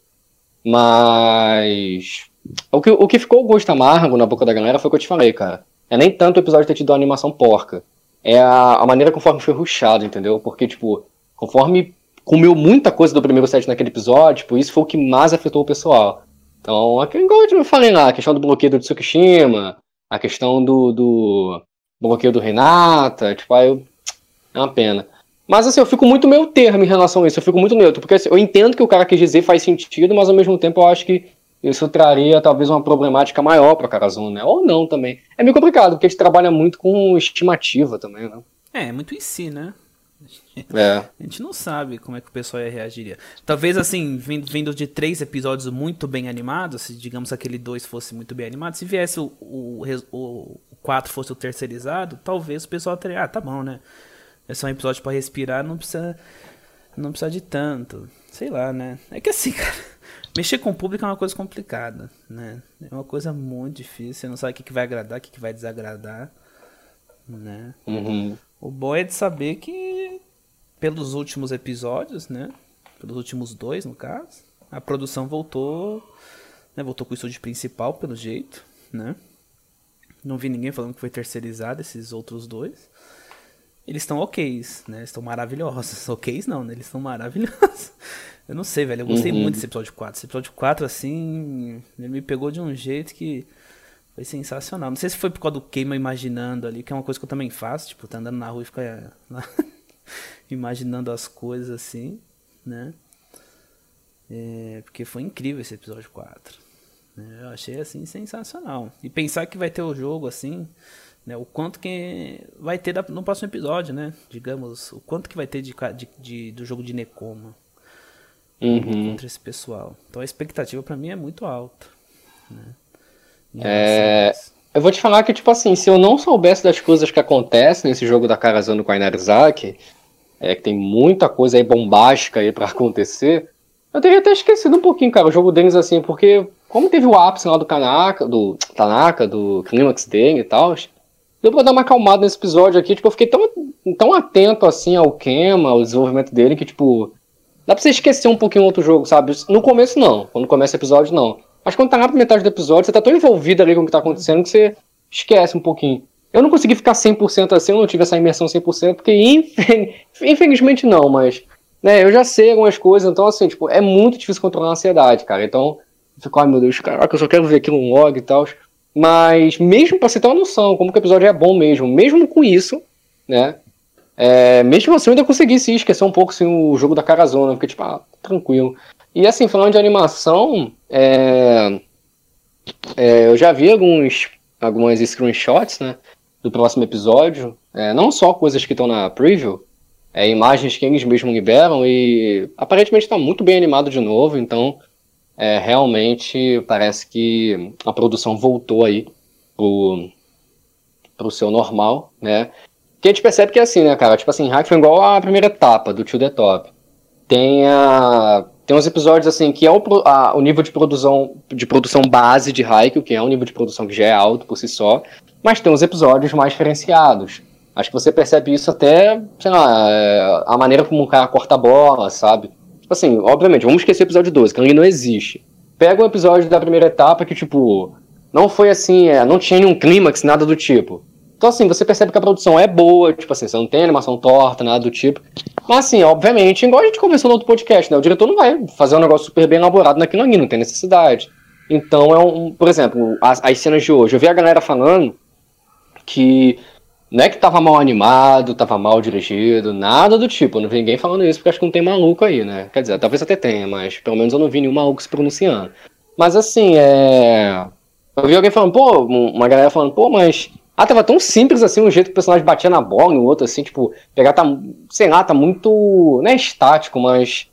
Mas. O que, o que ficou o gosto amargo na boca da galera foi o que eu te falei, cara. É nem tanto o episódio ter tido uma animação porca. É a, a maneira conforme foi ruxado, entendeu? Porque, tipo, conforme comeu muita coisa do primeiro set naquele episódio, tipo, isso foi o que mais afetou o pessoal. Então, igual eu falei lá, a questão do bloqueio do Tsukishima, a questão do, do bloqueio do Renata, tipo, aí eu, é uma pena. Mas assim, eu fico muito meio termo em relação a isso, eu fico muito neutro, porque assim, eu entendo que o cara quis dizer faz sentido, mas ao mesmo tempo eu acho que isso traria talvez uma problemática maior para Karazun, né? Ou não também. É meio complicado, porque a gente trabalha muito com estimativa também, né? É, é muito em si, né? É. A gente não sabe como é que o pessoal ia reagiria. Talvez assim, vindo de três episódios muito bem animados, se digamos aquele dois fosse muito bem animado, se viesse o, o, o, o quatro fosse o terceirizado, talvez o pessoal teria, ah, tá bom, né? é só um episódio para respirar, não precisa não precisa de tanto. Sei lá, né? É que assim, cara, mexer com o público é uma coisa complicada, né? É uma coisa muito difícil, você não sabe o que, que vai agradar, o que, que vai desagradar, né? Uhum. O bom é de saber que pelos últimos episódios, né? Pelos últimos dois, no caso, a produção voltou, né? Voltou com o estúdio principal, pelo jeito, né? Não vi ninguém falando que foi terceirizado esses outros dois eles estão ok, né? Estão maravilhosos. Ok não, né? Eles estão maravilhosos. Eu não sei, velho. Eu gostei uhum. muito desse episódio 4. Esse episódio 4, assim, ele me pegou de um jeito que foi sensacional. Não sei se foi por causa do queima imaginando ali, que é uma coisa que eu também faço. Tipo, tá andando na rua e fica imaginando as coisas assim, né? É, porque foi incrível esse episódio 4. Né? Eu achei, assim, sensacional. E pensar que vai ter o jogo, assim né, o quanto que vai ter no próximo episódio, né? Digamos, o quanto que vai ter de, de, de do jogo de Nekoma uhum. contra esse pessoal. Então a expectativa para mim é muito alta. Né? É... Eu vou te falar que, tipo assim, se eu não soubesse das coisas que acontecem nesse jogo da Karazano com a Inarizaki, é que tem muita coisa aí bombástica aí para acontecer, eu teria até esquecido um pouquinho, cara, o jogo deles assim, porque como teve o ápice lá do Kanaka, do Tanaka, do clímax dele e tal, Deu pra dar uma acalmada nesse episódio aqui, tipo, eu fiquei tão, tão atento, assim, ao Kema, ao desenvolvimento dele, que, tipo, dá pra você esquecer um pouquinho outro jogo, sabe? No começo, não. Quando começa o episódio, não. Mas quando tá na metade do episódio, você tá tão envolvido ali com o que tá acontecendo que você esquece um pouquinho. Eu não consegui ficar 100% assim, eu não tive essa imersão 100%, porque infelizmente não, mas, né, eu já sei algumas coisas, então, assim, tipo, é muito difícil controlar a ansiedade, cara. Então, eu fico, ai meu Deus, caraca, eu só quero ver aquilo no log e tal. Mas mesmo para você ter uma noção, como que o episódio é bom mesmo, mesmo com isso, né? É, mesmo assim eu ainda consegui se esquecer um pouco assim, o jogo da Carazona, porque tipo, ah, tranquilo. E assim, falando de animação, é, é, eu já vi alguns algumas screenshots, né, do próximo episódio, é, não só coisas que estão na preview, é, imagens que eles mesmos liberam e aparentemente está muito bem animado de novo, então é, realmente parece que a produção voltou aí pro, pro seu normal, né? Que a gente percebe que é assim, né, cara? Tipo assim, Hack foi igual a primeira etapa do Tio The Top. Tem, a, tem uns episódios assim que é o, a, o nível de produção, de produção base de Haikyuu, que é um nível de produção que já é alto por si só, mas tem uns episódios mais diferenciados. Acho que você percebe isso até, sei lá, é, a maneira como o cara corta a bola, sabe? Tipo assim, obviamente, vamos esquecer o episódio 12, que ali não existe. Pega um episódio da primeira etapa que, tipo, não foi assim, é, não tinha nenhum clímax, nada do tipo. Então, assim, você percebe que a produção é boa, tipo assim, você não tem animação torta, nada do tipo. Mas, assim, obviamente, igual a gente conversou no outro podcast, né? O diretor não vai fazer um negócio super bem elaborado naquilo ali, não tem necessidade. Então, é um. Por exemplo, as, as cenas de hoje. Eu vi a galera falando que não é que tava mal animado, tava mal dirigido, nada do tipo. Eu não vi ninguém falando isso, porque acho que não tem maluco aí, né? Quer dizer, talvez até tenha, mas pelo menos eu não vi nenhum maluco se pronunciando. Mas assim, é. Eu vi alguém falando, pô, uma galera falando, pô, mas. Ah, tava tão simples assim, o jeito que o personagem batia na bola e o outro, assim, tipo, pegar tá. Sei lá, tá muito. Não é estático, mas.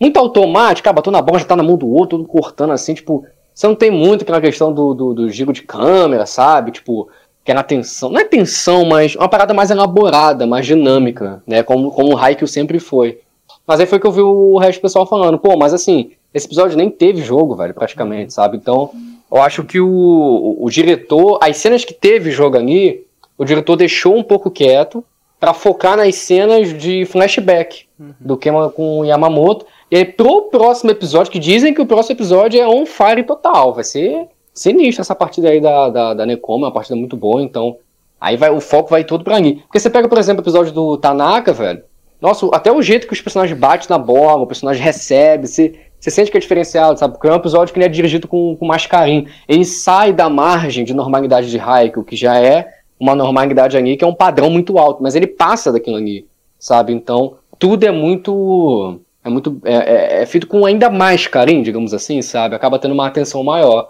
muito automático, ah, bateu na bola, já tá na mão do outro, tudo cortando assim, tipo, você não tem muito aquela questão do, do, do giro de câmera, sabe? Tipo, que era tensão, não é tensão, mas uma parada mais elaborada, mais dinâmica, né? Como, como o Haikyuu sempre foi. Mas aí foi que eu vi o resto do pessoal falando, pô, mas assim, esse episódio nem teve jogo, velho, praticamente, sabe? Então, eu acho que o, o, o diretor, as cenas que teve jogo ali, o diretor deixou um pouco quieto para focar nas cenas de flashback uhum. do Kema com o Yamamoto. E aí, pro próximo episódio, que dizem que o próximo episódio é on fire total, vai ser sinistro essa partida aí da, da, da Nekoma, é uma partida muito boa, então aí vai, o foco vai todo pra ali. Porque você pega, por exemplo, o episódio do Tanaka, velho, nossa, até o jeito que os personagens batem na bola, o personagem recebe, você, você sente que é diferenciado, sabe? Porque é um episódio que ele é dirigido com, com mais carinho. Ele sai da margem de normalidade de Haikyuu, que já é uma normalidade ali, que é um padrão muito alto, mas ele passa daquilo ali, sabe? Então, tudo é muito. É muito. É, é, é feito com ainda mais carinho, digamos assim, sabe? Acaba tendo uma atenção maior.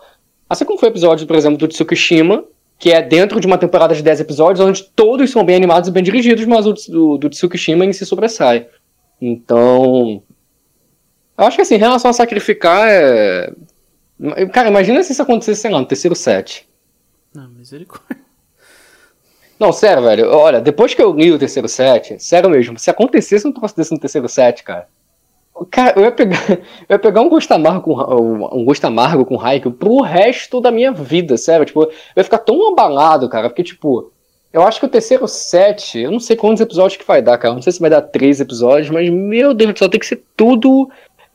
Assim como foi o episódio, por exemplo, do Tsukishima, que é dentro de uma temporada de 10 episódios, onde todos são bem animados e bem dirigidos, mas o do, do Tsukishima em si sobressai. Então. Eu acho que assim, em relação a sacrificar, é. Cara, imagina se isso acontecesse, sei lá, no terceiro set. Não, misericórdia. Não, sério, velho. Olha, depois que eu li o terceiro set, sério mesmo, se acontecesse um troço desse no terceiro set, cara. Cara, eu ia pegar, eu ia pegar um gosto amargo com um gosto amargo com Haikyuu pro resto da minha vida, sério. Tipo, eu ia ficar tão abalado, cara, porque, tipo, eu acho que o terceiro set, eu não sei quantos episódios que vai dar, cara. Não sei se vai dar três episódios, mas, meu Deus céu, tem que ser tudo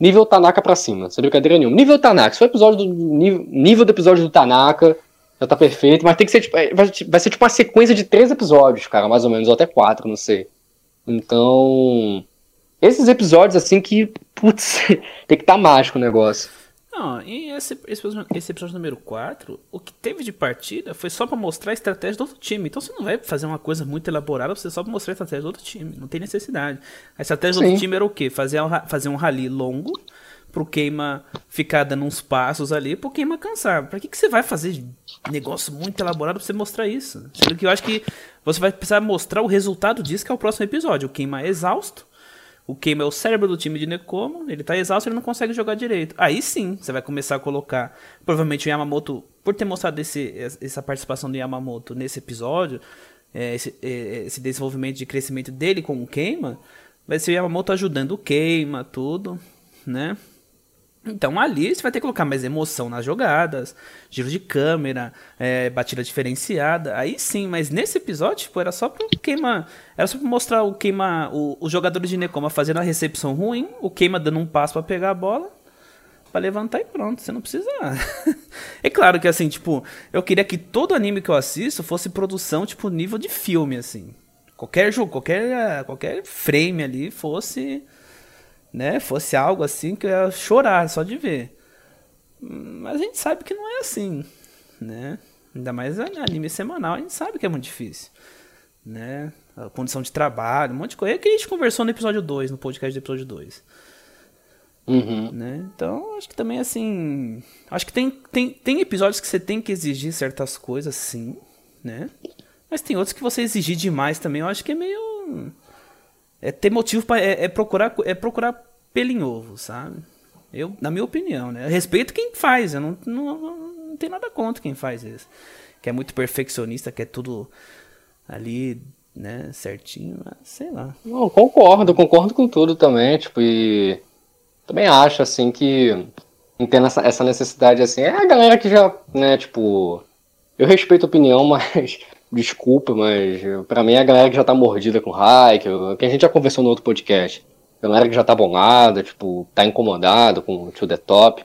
nível Tanaka pra cima, sem brincadeira nenhuma. Nível Tanaka, se for episódio do nível, nível do episódio do Tanaka, já tá perfeito, mas tem que ser tipo, é, vai, vai ser tipo uma sequência de três episódios, cara, mais ou menos, ou até quatro, não sei. Então, esses episódios assim que, putz, tem que estar tá mágico o negócio. Não, e esse, esse, esse, episódio número 4, o que teve de partida foi só para mostrar a estratégia do outro time. Então você não vai fazer uma coisa muito elaborada, você só pra mostrar a estratégia do outro time. Não tem necessidade. A estratégia Sim. do outro time era o quê? Fazer, fazer um rally longo pro queima ficar dando uns passos ali pro queima cansar. Pra que, que você vai fazer negócio muito elaborado pra você mostrar isso? Sendo que eu acho que você vai precisar mostrar o resultado disso, que é o próximo episódio. O queima é exausto. O queima é o cérebro do time de Nekomo, ele tá exausto, ele não consegue jogar direito. Aí sim, você vai começar a colocar. Provavelmente o Yamamoto, por ter mostrado esse, essa participação do Yamamoto nesse episódio, é, esse, é, esse desenvolvimento de crescimento dele com o queima, vai ser o Yamamoto ajudando o queima, tudo, né? Então ali você vai ter que colocar mais emoção nas jogadas, giro de câmera, é, batida diferenciada. Aí sim, mas nesse episódio, tipo, era só pra queima. Era só pra mostrar o queima. Os jogadores de Nekoma fazendo a recepção ruim, o queima dando um passo para pegar a bola. Pra levantar e pronto, você não precisa. é claro que assim, tipo, eu queria que todo anime que eu assisto fosse produção, tipo, nível de filme, assim. Qualquer jogo, qualquer, qualquer frame ali fosse né, fosse algo assim que eu ia chorar só de ver. Mas a gente sabe que não é assim, né? Ainda mais anime semanal, a gente sabe que é muito difícil, né? A condição de trabalho, um monte de coisa. É que a gente conversou no episódio 2, no podcast do episódio 2. Uhum. Né? Então, acho que também, assim... Acho que tem, tem, tem episódios que você tem que exigir certas coisas, sim, né? Mas tem outros que você exigir demais também, eu acho que é meio é ter motivo para é, é, procurar é procurar pelo em ovo, sabe? Eu, na minha opinião, né? Eu respeito quem faz, eu não, não, não tenho nada contra quem faz isso. Que é muito perfeccionista, quer tudo ali, né, certinho, sei lá. Não, concordo, concordo com tudo também, tipo, e também acho, assim, que entendo essa, essa necessidade, assim, é a galera que já, né, tipo, eu respeito a opinião, mas desculpa, mas para mim é a galera que já tá mordida com Hike, que a gente já conversou no outro podcast. A galera que já tá bolada, tipo, tá incomodado com o To The Top.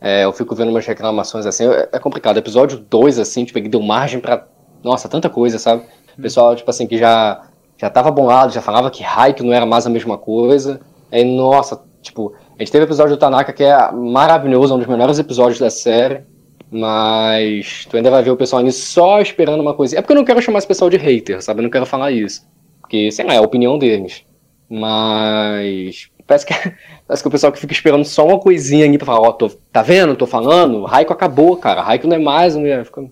É, eu fico vendo umas reclamações assim, é, é complicado. Episódio 2, assim, tipo, que deu margem para Nossa, tanta coisa, sabe? O pessoal, tipo assim, que já, já tava bolado, já falava que Hike não era mais a mesma coisa. Aí, nossa, tipo, a gente teve o episódio do Tanaka que é maravilhoso, um dos melhores episódios da série. Mas tu ainda vai ver o pessoal ali só esperando uma coisa. É porque eu não quero chamar esse pessoal de hater, sabe? Eu não quero falar isso. Porque, sei lá, é a opinião deles. Mas. Parece que, parece que o pessoal que fica esperando só uma coisinha ali pra falar, ó, oh, tá vendo? Tô falando? Raico acabou, cara. Raico não é mais, mulher. Fica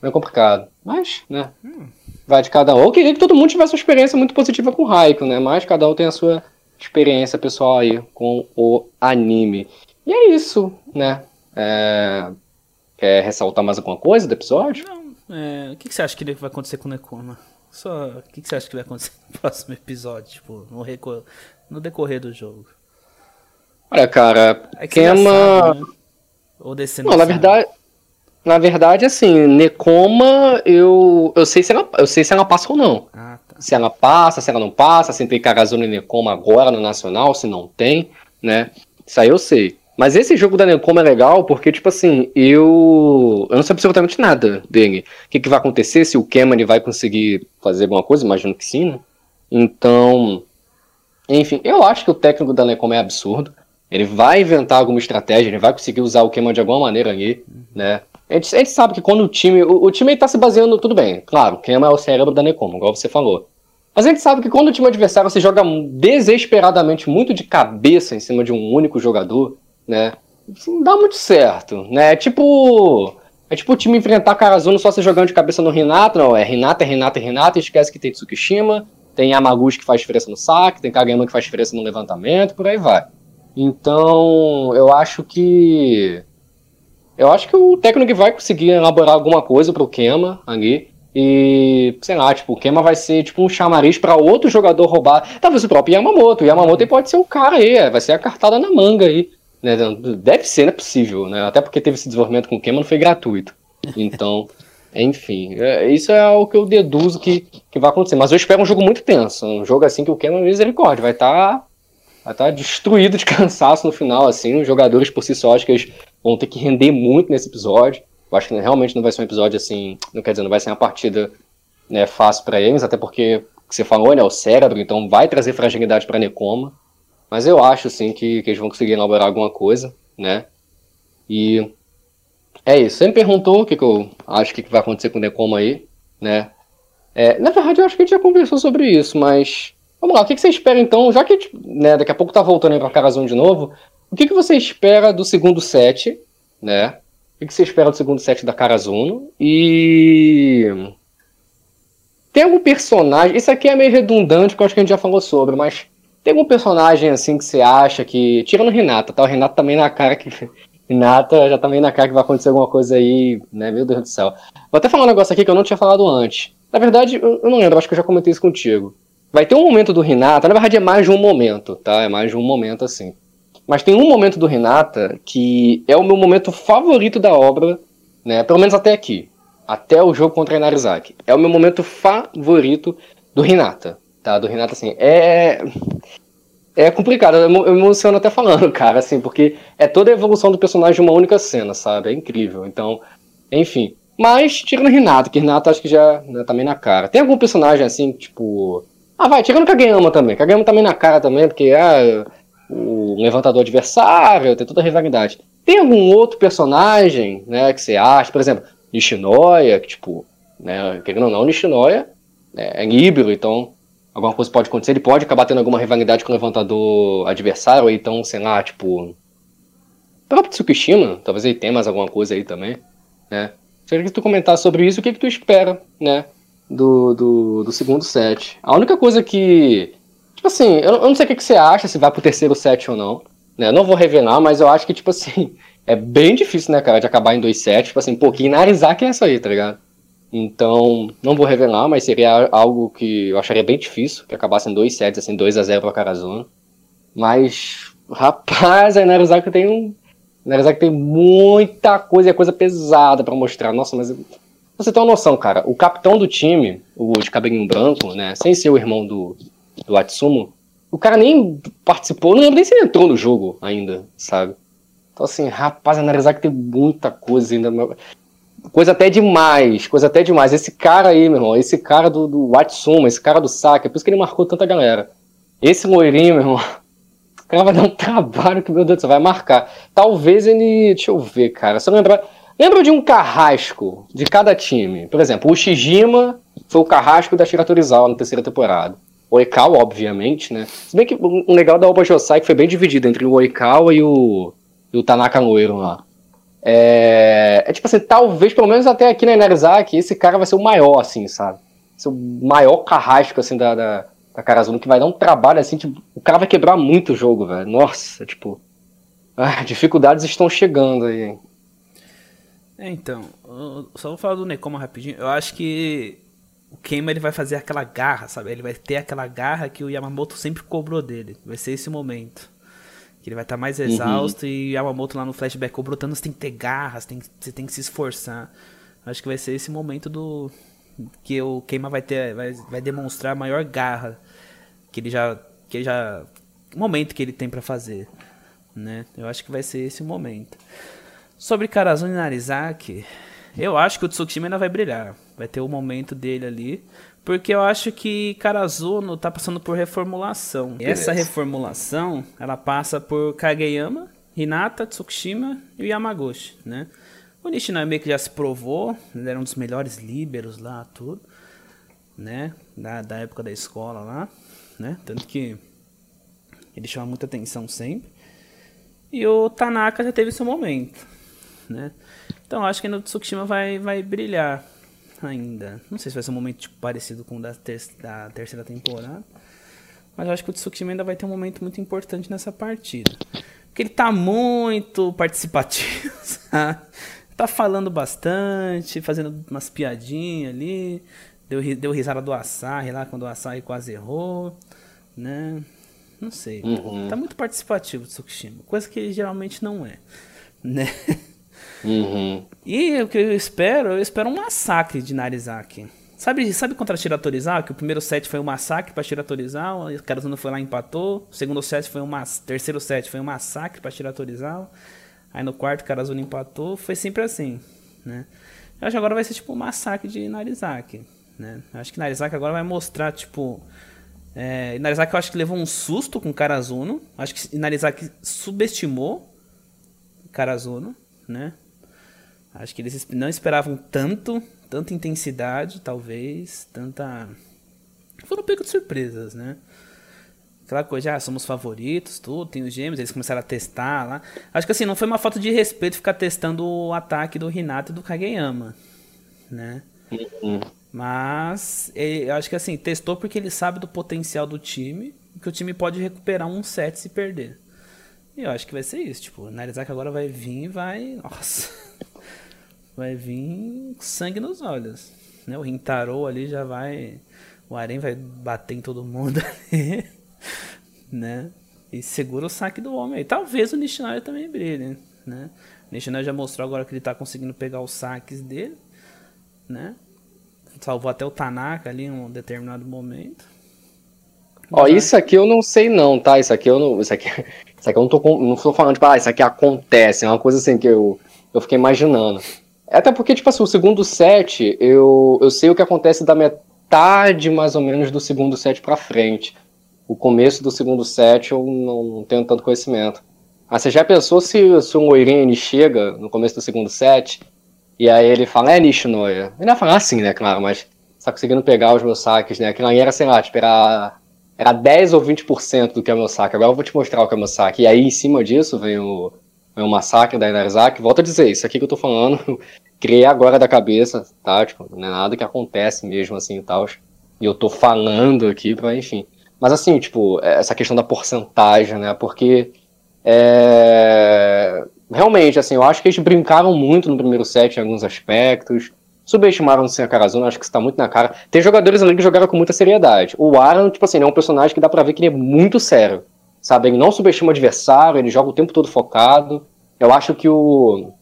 meio complicado. Mas, né? Vai de cada um. Eu queria que todo mundo tivesse uma experiência muito positiva com o Raico, né? Mas cada um tem a sua, experiência pessoal aí com o anime. E é isso, né? É... Quer ressaltar mais alguma coisa do episódio? Não, é... o que, que você acha que vai acontecer com o Nekoma? Só, o que, que você acha que vai acontecer no próximo episódio, tipo, no, reco... no decorrer do jogo? Olha, cara, é Kema... Sabe, né? Ou desse não, não na verdade, na verdade, assim, Nekoma, eu, eu sei se ela, eu sei se ela passa ou não. Ah, tá. Se ela passa, se ela não passa, se tem Karazuna e Nekoma agora no Nacional, se não tem, né? Isso aí eu sei. Mas esse jogo da Nekoma é legal porque, tipo assim, eu. Eu não sei absolutamente nada dele. O que, que vai acontecer, se o Keman vai conseguir fazer alguma coisa, imagino que sim, né? Então. Enfim, eu acho que o técnico da Nekoma é absurdo. Ele vai inventar alguma estratégia, ele vai conseguir usar o Keman de alguma maneira ali, né? A gente, a gente sabe que quando o time. O, o time está se baseando, tudo bem, claro, o Kema é o cérebro da Necom, igual você falou. Mas a gente sabe que quando o time adversário se joga desesperadamente muito de cabeça em cima de um único jogador, né? Não dá muito certo, né? É tipo. É tipo o time enfrentar Karazuno só se jogando de cabeça no Renato, não. É Renata, é Renata, é Renata, esquece que tem Tsukishima, tem Yamaguchi que faz diferença no saque, tem Kageyama que faz diferença no levantamento, por aí vai. Então, eu acho que eu acho que o técnico vai conseguir elaborar alguma coisa pro Kema ali. E, sei lá, tipo, o Kema vai ser tipo um chamariz para outro jogador roubar. Talvez o próprio Yamamoto. O Yamamoto pode ser o cara aí, é, vai ser a cartada na manga aí. Né? Deve ser, não é possível, né? Até porque teve esse desenvolvimento com o Kema, não foi gratuito. Então, enfim, é, isso é o que eu deduzo que, que vai acontecer. Mas eu espero um jogo muito tenso. Um jogo assim que o Kema, misericórdia, vai estar. Tá, vai estar tá destruído de cansaço no final, assim. Os jogadores por si só, acho que eles vão ter que render muito nesse episódio. Eu acho que realmente não vai ser um episódio assim, não quer dizer, não vai ser uma partida né, fácil para eles, até porque você falou, né, o cérebro, então vai trazer fragilidade para Necoma. Mas eu acho sim que, que eles vão conseguir elaborar alguma coisa, né? E é isso. Você me perguntou o que, que eu acho que vai acontecer com o Necoma aí, né? É, na verdade, eu acho que a gente já conversou sobre isso, mas vamos lá. O que, que você espera então? Já que tipo, né, daqui a pouco tá voltando aí pra Carazão de novo, o que, que você espera do segundo set, né? O que, que você espera do segundo set da Karazuno? E. Tem algum personagem. Isso aqui é meio redundante, porque eu acho que a gente já falou sobre, mas tem algum personagem assim que você acha que. Tirando Renata, tá? O Renato também na cara que. Renata já também na cara que vai acontecer alguma coisa aí, né? Meu Deus do céu. Vou até falar um negócio aqui que eu não tinha falado antes. Na verdade, eu não lembro, acho que eu já comentei isso contigo. Vai ter um momento do Renata, na verdade é mais de um momento, tá? É mais de um momento assim. Mas tem um momento do Renata que é o meu momento favorito da obra, né? Pelo menos até aqui. Até o jogo contra a Inarizaki. É o meu momento favorito do Renata. Tá? Do Renata, assim, é. É complicado, eu me emociono até falando, cara, assim, porque é toda a evolução do personagem em uma única cena, sabe? É incrível. Então, enfim. Mas, tirando o Renata, que Renata acho que já né, também na cara. Tem algum personagem assim, tipo. Ah, vai, tirando Kageyama também. Kageyama também na cara também, porque, ah, o levantador adversário, tem toda a rivalidade. Tem algum outro personagem, né, que você acha, por exemplo, Nishinoya, que tipo, né, querendo ou não, Nishinoya né, é híbrido, então alguma coisa pode acontecer, ele pode acabar tendo alguma rivalidade com o levantador adversário, ou então, sei lá, tipo, o próprio Tsukishima, talvez ele tenha mais alguma coisa aí também, né. Queria que tu comentasse sobre isso, o que, que tu espera, né, do, do, do segundo set. A única coisa que Tipo assim, eu, eu não sei o que, que, você acha, se vai pro terceiro set ou não. Né? Eu não vou revelar, mas eu acho que, tipo assim, é bem difícil, né, cara, de acabar em dois sets. Tipo assim, pô, que é essa aí, tá ligado? Então, não vou revelar, mas seria algo que eu acharia bem difícil, que acabasse em dois sets, assim, 2 a 0 pra Karazuna. Mas, rapaz, a Inarizaki tem um... A Inarizaki tem muita coisa, é coisa pesada para mostrar. Nossa, mas... Você tem uma noção, cara, o capitão do time, o de cabelinho branco, né, sem ser o irmão do, do Atsumo, o cara nem participou, não lembro nem se ele entrou no jogo ainda, sabe? Então, assim, rapaz, analisar que tem muita coisa ainda. Coisa até demais, coisa até demais. Esse cara aí, meu irmão, esse cara do, do Watsumo, esse cara do Saka, é por isso que ele marcou tanta galera. Esse loirinho, meu irmão, o cara vai dar um trabalho que, meu Deus céu, vai marcar. Talvez ele. Deixa eu ver, cara. Eu lembrar. Lembra de um carrasco de cada time? Por exemplo, o Shijima foi o carrasco da Shira Torizawa na terceira temporada. Oikawa, obviamente, né? Se bem que o legal da Oba Josai que foi bem dividido entre o Oikawa e o, e o Tanaka Noiro lá. É, é tipo assim, talvez, pelo menos até aqui na Inarizaki, esse cara vai ser o maior, assim, sabe? Ser o maior carrasco, assim, da, da, da Karazuno que vai dar um trabalho assim, tipo, o cara vai quebrar muito o jogo, velho. Nossa, tipo. Ah, dificuldades estão chegando aí. É, então, só vou falar do Nekoma rapidinho. Eu acho que o Keima ele vai fazer aquela garra, sabe? Ele vai ter aquela garra que o Yamamoto sempre cobrou dele. Vai ser esse momento. Que ele vai estar tá mais uhum. exausto uhum. e o Yamamoto lá no flashback cobrou tanto, você tem que ter garras, tem, você tem que se esforçar. Acho que vai ser esse momento do. Que o Keima vai ter. Vai, vai demonstrar a maior garra que ele já. Que ele já. O momento que ele tem para fazer. Né? Eu acho que vai ser esse momento. Sobre Karazuni e Narizaki, eu acho que o Tsukishima ainda vai brilhar. Vai ter o momento dele ali. Porque eu acho que Karazuno tá passando por reformulação. E essa reformulação, ela passa por Kageyama, Hinata, Tsukishima e Yamaguchi, né? O Nishinai meio que já se provou, ele era um dos melhores líberos lá, tudo, né? Da, da época da escola lá, né? Tanto que ele chama muita atenção sempre. E o Tanaka já teve seu momento, né? Então acho que no Tsukishima vai, vai brilhar ainda. Não sei se vai ser um momento tipo, parecido com o da, ter da terceira temporada. Mas acho que o Tsukishima ainda vai ter um momento muito importante nessa partida. Porque ele tá muito participativo, sabe? Tá falando bastante, fazendo umas piadinhas ali. Deu, deu risada do Asahi lá quando o Asahi quase errou, né? Não sei. Uhum. Tá muito participativo o Tsukishima. Coisa que ele geralmente não é, né? Uhum. E o que eu espero, eu espero um massacre de Narizaki. Sabe, sabe contra Shiratorizawa, que o primeiro set foi um massacre para Shiratorizawa, o Karazuno foi lá e empatou. O segundo set foi um terceiro set foi um massacre para Shiratorizawa. Aí no quarto Karazuno empatou, foi sempre assim, né? Eu acho que agora vai ser tipo um massacre de Narizaki, né? Eu acho que Narizaki agora vai mostrar tipo é, Narizaki eu acho que levou um susto com Karazuno. Acho que Narizaki subestimou Karazuno, né? Acho que eles não esperavam tanto, tanta intensidade, talvez, tanta. Foram pegos de surpresas, né? Aquela coisa, ah, somos favoritos, tudo, tem os gêmeos, eles começaram a testar lá. Acho que assim, não foi uma falta de respeito ficar testando o ataque do Renato e do Kageyama, né? Uhum. Mas eu acho que assim, testou porque ele sabe do potencial do time, que o time pode recuperar um set se perder. E eu acho que vai ser isso, tipo, o Narizaki agora vai vir e vai. Nossa vai vir sangue nos olhos. Né? O Rintaro ali já vai. O Arém vai bater em todo mundo ali. né? E segura o saque do homem aí. Talvez o Nishinari também brilhe. Né? O Nishinari já mostrou agora que ele está conseguindo pegar os saques dele. Né? Salvou até o Tanaka ali em um determinado momento. Ó, isso aqui eu não sei não, tá? Isso aqui eu não. Isso aqui, isso aqui eu não tô, não tô falando, tipo, ah, isso aqui acontece. É uma coisa assim que eu, eu fiquei imaginando. Até porque, tipo assim, o segundo set, eu, eu sei o que acontece da metade, mais ou menos, do segundo set pra frente. O começo do segundo set eu não, não tenho tanto conhecimento. Ah, você já pensou se, se o Moirini chega no começo do segundo set e aí ele fala, é Nishinoya? Ele vai falar assim, né, claro, mas tá conseguindo pegar os meus saques, né? Aquilo ali era, sei lá, tipo, era, era 10 ou 20% do que é o meu saque. Agora eu vou te mostrar o que é o meu saque. E aí, em cima disso, vem o, é um massacre da Inarizaki. Volto a dizer, isso aqui que eu tô falando, criei agora da cabeça, tá? Tipo, não é nada que acontece mesmo assim e tal. E eu tô falando aqui pra, enfim. Mas assim, tipo, essa questão da porcentagem, né? Porque é... realmente, assim, eu acho que eles brincaram muito no primeiro set em alguns aspectos. Subestimaram sim a Karazuna, acho que está muito na cara. Tem jogadores ali que jogaram com muita seriedade. O Aaron, tipo assim, é um personagem que dá pra ver que ele é muito sério sabe? Ele não subestima o adversário, ele joga o tempo todo focado. Eu acho que o,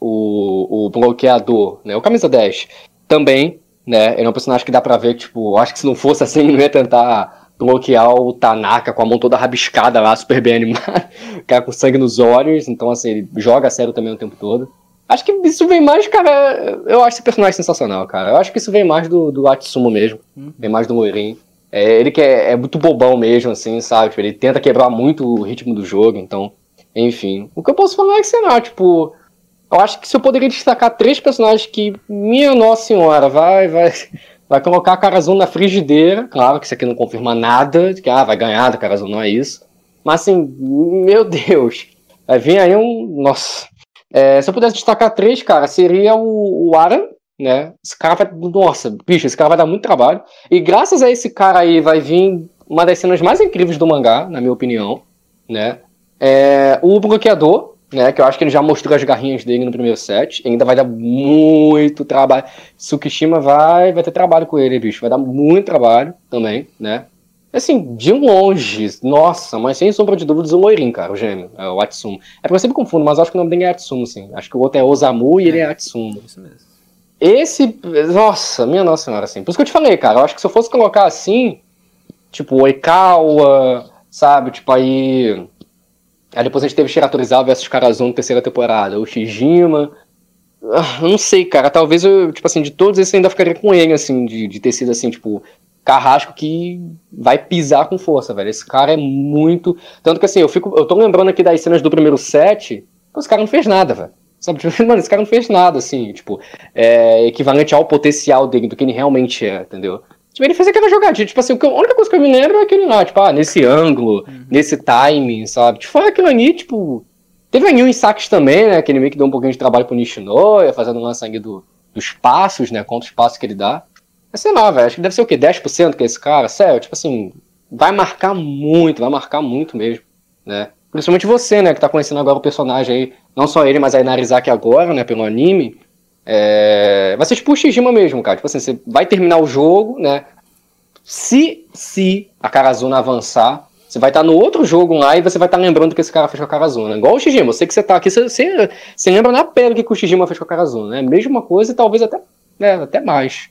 o, o bloqueador, né, o camisa 10, também, né, ele é um personagem que dá pra ver, tipo, acho que se não fosse assim, ele não ia tentar bloquear o Tanaka com a mão toda rabiscada lá, super bem animado, cara com sangue nos olhos, então assim, ele joga a sério também o tempo todo. Acho que isso vem mais, cara, eu acho esse personagem sensacional, cara. Eu acho que isso vem mais do, do Atsumo mesmo, hum. vem mais do Moirin. É, ele que é, é, muito bobão mesmo, assim, sabe? Ele tenta quebrar muito o ritmo do jogo, então, enfim. O que eu posso falar é que, sei lá, tipo, eu acho que se eu poderia destacar três personagens que, minha nossa senhora, vai, vai, vai colocar a Karazun na frigideira, claro que isso aqui não confirma nada, que, ah, vai ganhar da Karazun, não é isso. Mas, assim, meu Deus, vai vir aí um, nossa... É, se eu pudesse destacar três, cara, seria o, o Aran, né? Esse cara vai. Nossa, bicho, esse cara vai dar muito trabalho. E graças a esse cara aí vai vir uma das cenas mais incríveis do mangá, na minha opinião, né? É, o bloqueador, né? Que eu acho que ele já mostrou as garrinhas dele no primeiro set. Ainda vai dar muito trabalho. Tsukishima vai, vai ter trabalho com ele, bicho. Vai dar muito trabalho também, né? Assim, de longe, nossa, mas sem sombra de dúvidas, o loirinho, cara, o gêmeo, é o Atsumo. É porque eu sempre confundo, mas acho que o nome dele é Atsumo, sim. Acho que o outro é Osamu e é, ele é Atsumo. Isso mesmo. Esse, nossa, minha nossa senhora, assim. Por isso que eu te falei, cara, eu acho que se eu fosse colocar assim, tipo, Oikawa, sabe, tipo, aí... Aí depois a gente teve Shiratorizawa versus Karazun na terceira temporada, o Shijima... Ah, não sei, cara, talvez eu, tipo assim, de todos esses eu ainda ficaria com ele, assim, de, de ter sido, assim, tipo, carrasco que vai pisar com força, velho. Esse cara é muito. Tanto que assim, eu fico. Eu tô lembrando aqui das cenas do primeiro set. Esse cara não fez nada, velho. Sabe, tipo, mano, esse cara não fez nada, assim, tipo, é, equivalente ao potencial dele, do que ele realmente é, entendeu? Tipo, ele fez aquela jogadinha, tipo assim, a única coisa que eu me lembro é aquele lá, tipo, ah, nesse ângulo, uhum. nesse timing, sabe? Tipo, foi aquilo ali, tipo. Teve ali uns saques também, né? Que ele meio que deu um pouquinho de trabalho pro Nishinoya, fazendo um lance ali do, dos passos, né? Quantos passos que ele dá. Mas sei lá, velho, acho que deve ser o quê? 10% que é esse cara? Sério, tipo assim, vai marcar muito, vai marcar muito mesmo, né? Principalmente você, né, que tá conhecendo agora o personagem aí, não só ele, mas a Inarizaki agora, né, pelo anime. É... Vai ser tipo o Shijima mesmo, cara. Tipo assim, você vai terminar o jogo, né? Se, se a Karazuna avançar, você vai estar tá no outro jogo lá e você vai estar tá lembrando que esse cara fez com a Karazuna. Igual o Shijima, eu sei que você tá aqui, você, você, você lembra na pele que o Shijima fez com a Karazuna, né? Mesma coisa e talvez até, né, até mais.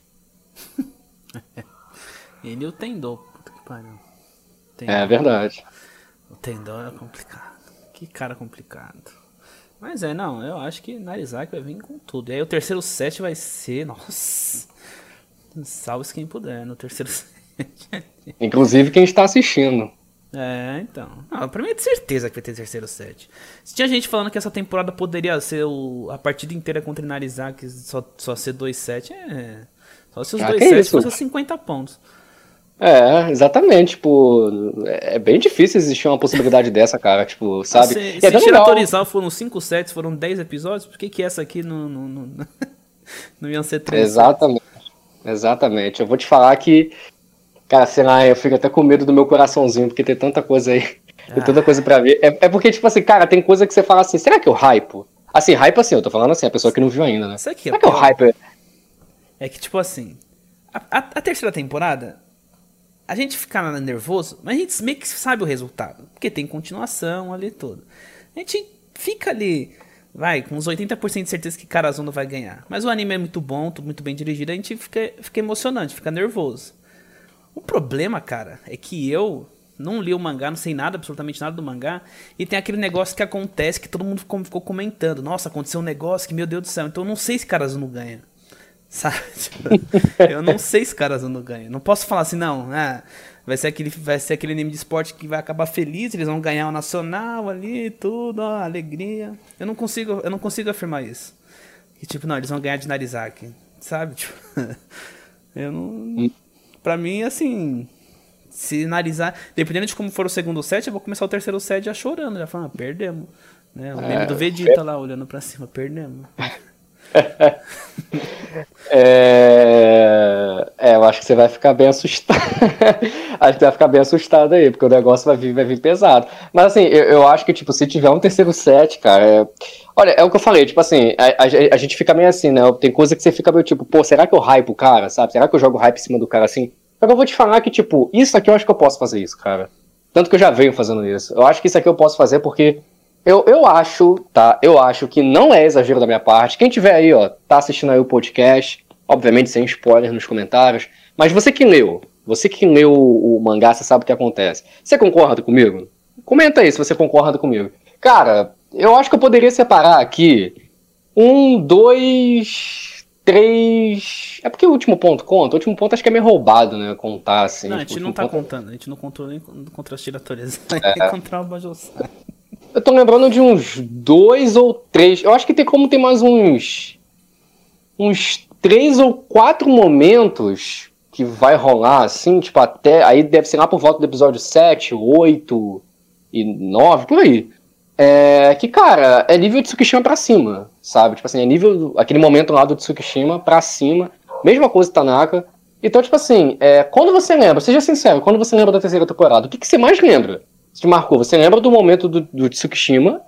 Ele o Tendô, puta que pariu. Tendô. É verdade. O Tendô é complicado. Que cara complicado. Mas é, não, eu acho que Narizaki vai vir com tudo. E aí o terceiro set vai ser. Nossa. Salve quem puder no terceiro set. Inclusive quem está assistindo. É, então. Não, pra mim é de certeza que vai ter terceiro set. Se tinha gente falando que essa temporada poderia ser o, a partida inteira contra Narizaki só, só ser 2-7, é. Só se os ah, dois sets fossem 50 pontos. É, exatamente, tipo, é bem difícil existir uma possibilidade dessa, cara, tipo, sabe? Se, se é Torizawa foram 5 sets, foram 10 episódios, por que que essa aqui não, não, não, não iam ser 3 Exatamente, exatamente. Eu vou te falar que, cara, sei lá, eu fico até com medo do meu coraçãozinho, porque tem tanta coisa aí, ah. tem tanta coisa pra ver. É, é, porque, tipo assim, cara, tem coisa que você fala assim, será que eu hype? Assim, hype assim, eu tô falando assim, a pessoa que não viu ainda, né? Será que, será que eu hype? É que, tipo assim, a, a, a, terceira temporada, a gente fica nervoso, mas a gente meio que sabe o resultado. Porque tem continuação ali todo. A gente fica ali, vai, com uns 80% de certeza que Karazuna vai ganhar. Mas o anime é muito bom, tudo muito bem dirigido, a gente fica, fica emocionante, fica nervoso. O problema, cara, é que eu não li o mangá, não sei nada, absolutamente nada do mangá, e tem aquele negócio que acontece que todo mundo ficou, ficou comentando. Nossa, aconteceu um negócio que, meu Deus do céu, então eu não sei se Karazuna ganha. Sabe? Eu não sei se caras não ganham. Não posso falar assim, não. Ah, vai ser aquele, vai ser aquele anime de esporte que vai acabar feliz, eles vão ganhar o nacional ali, tudo, ó, alegria. Eu não consigo, eu não consigo afirmar isso. Que tipo, não, eles vão ganhar de Narizaki, sabe? Tipo, eu não Pra mim, assim, se narizar, dependendo de como for o segundo set, eu vou começar o terceiro set já chorando, já falando, ah, perdemos. Né? O meme é, do Vegeta é... lá olhando pra cima, perdemos. é... é, eu acho que você vai ficar bem assustado. acho que você vai ficar bem assustado aí, porque o negócio vai vir, vai vir pesado. Mas assim, eu, eu acho que, tipo, se tiver um terceiro set, cara. É... Olha, é o que eu falei, tipo assim, a, a, a, gente fica meio assim, né? Tem coisa que você fica meio tipo, pô, será que eu hype o cara, sabe? Será que eu jogo hype em cima do cara assim? Só que eu vou te falar que, tipo, isso aqui eu acho que eu posso fazer isso, cara. Tanto que eu já venho fazendo isso. Eu acho que isso aqui eu posso fazer porque eu, eu acho, tá? Eu acho que não é exagero da minha parte. Quem tiver aí, ó, tá assistindo aí o podcast, obviamente sem spoiler nos comentários, mas você que leu, você que leu o, o mangá, você sabe o que acontece. Você concorda comigo? Comenta aí se você concorda comigo. Cara, eu acho que eu poderia separar aqui um, dois, três. É porque o último ponto conta. O último ponto acho que é meio roubado, né? Contar assim. Não, a gente não tá ponto... contando. A gente não contou nem contra as tiratoras. É. contra o Bajossauro. Eu tô lembrando de uns dois ou três. Eu acho que tem como ter mais uns. Uns três ou quatro momentos que vai rolar, assim, tipo, até. Aí deve ser lá por volta do episódio 7, 8 e 9, por aí. É, que, cara, é nível de Tsukishima pra cima, sabe? Tipo assim, é nível, aquele momento lá do Tsukishima pra cima, mesma coisa Tanaka. Então, tipo assim, é, quando você lembra, seja sincero, quando você lembra da terceira temporada, o que, que você mais lembra? Você te marcou, você lembra do momento do, do Tsukishima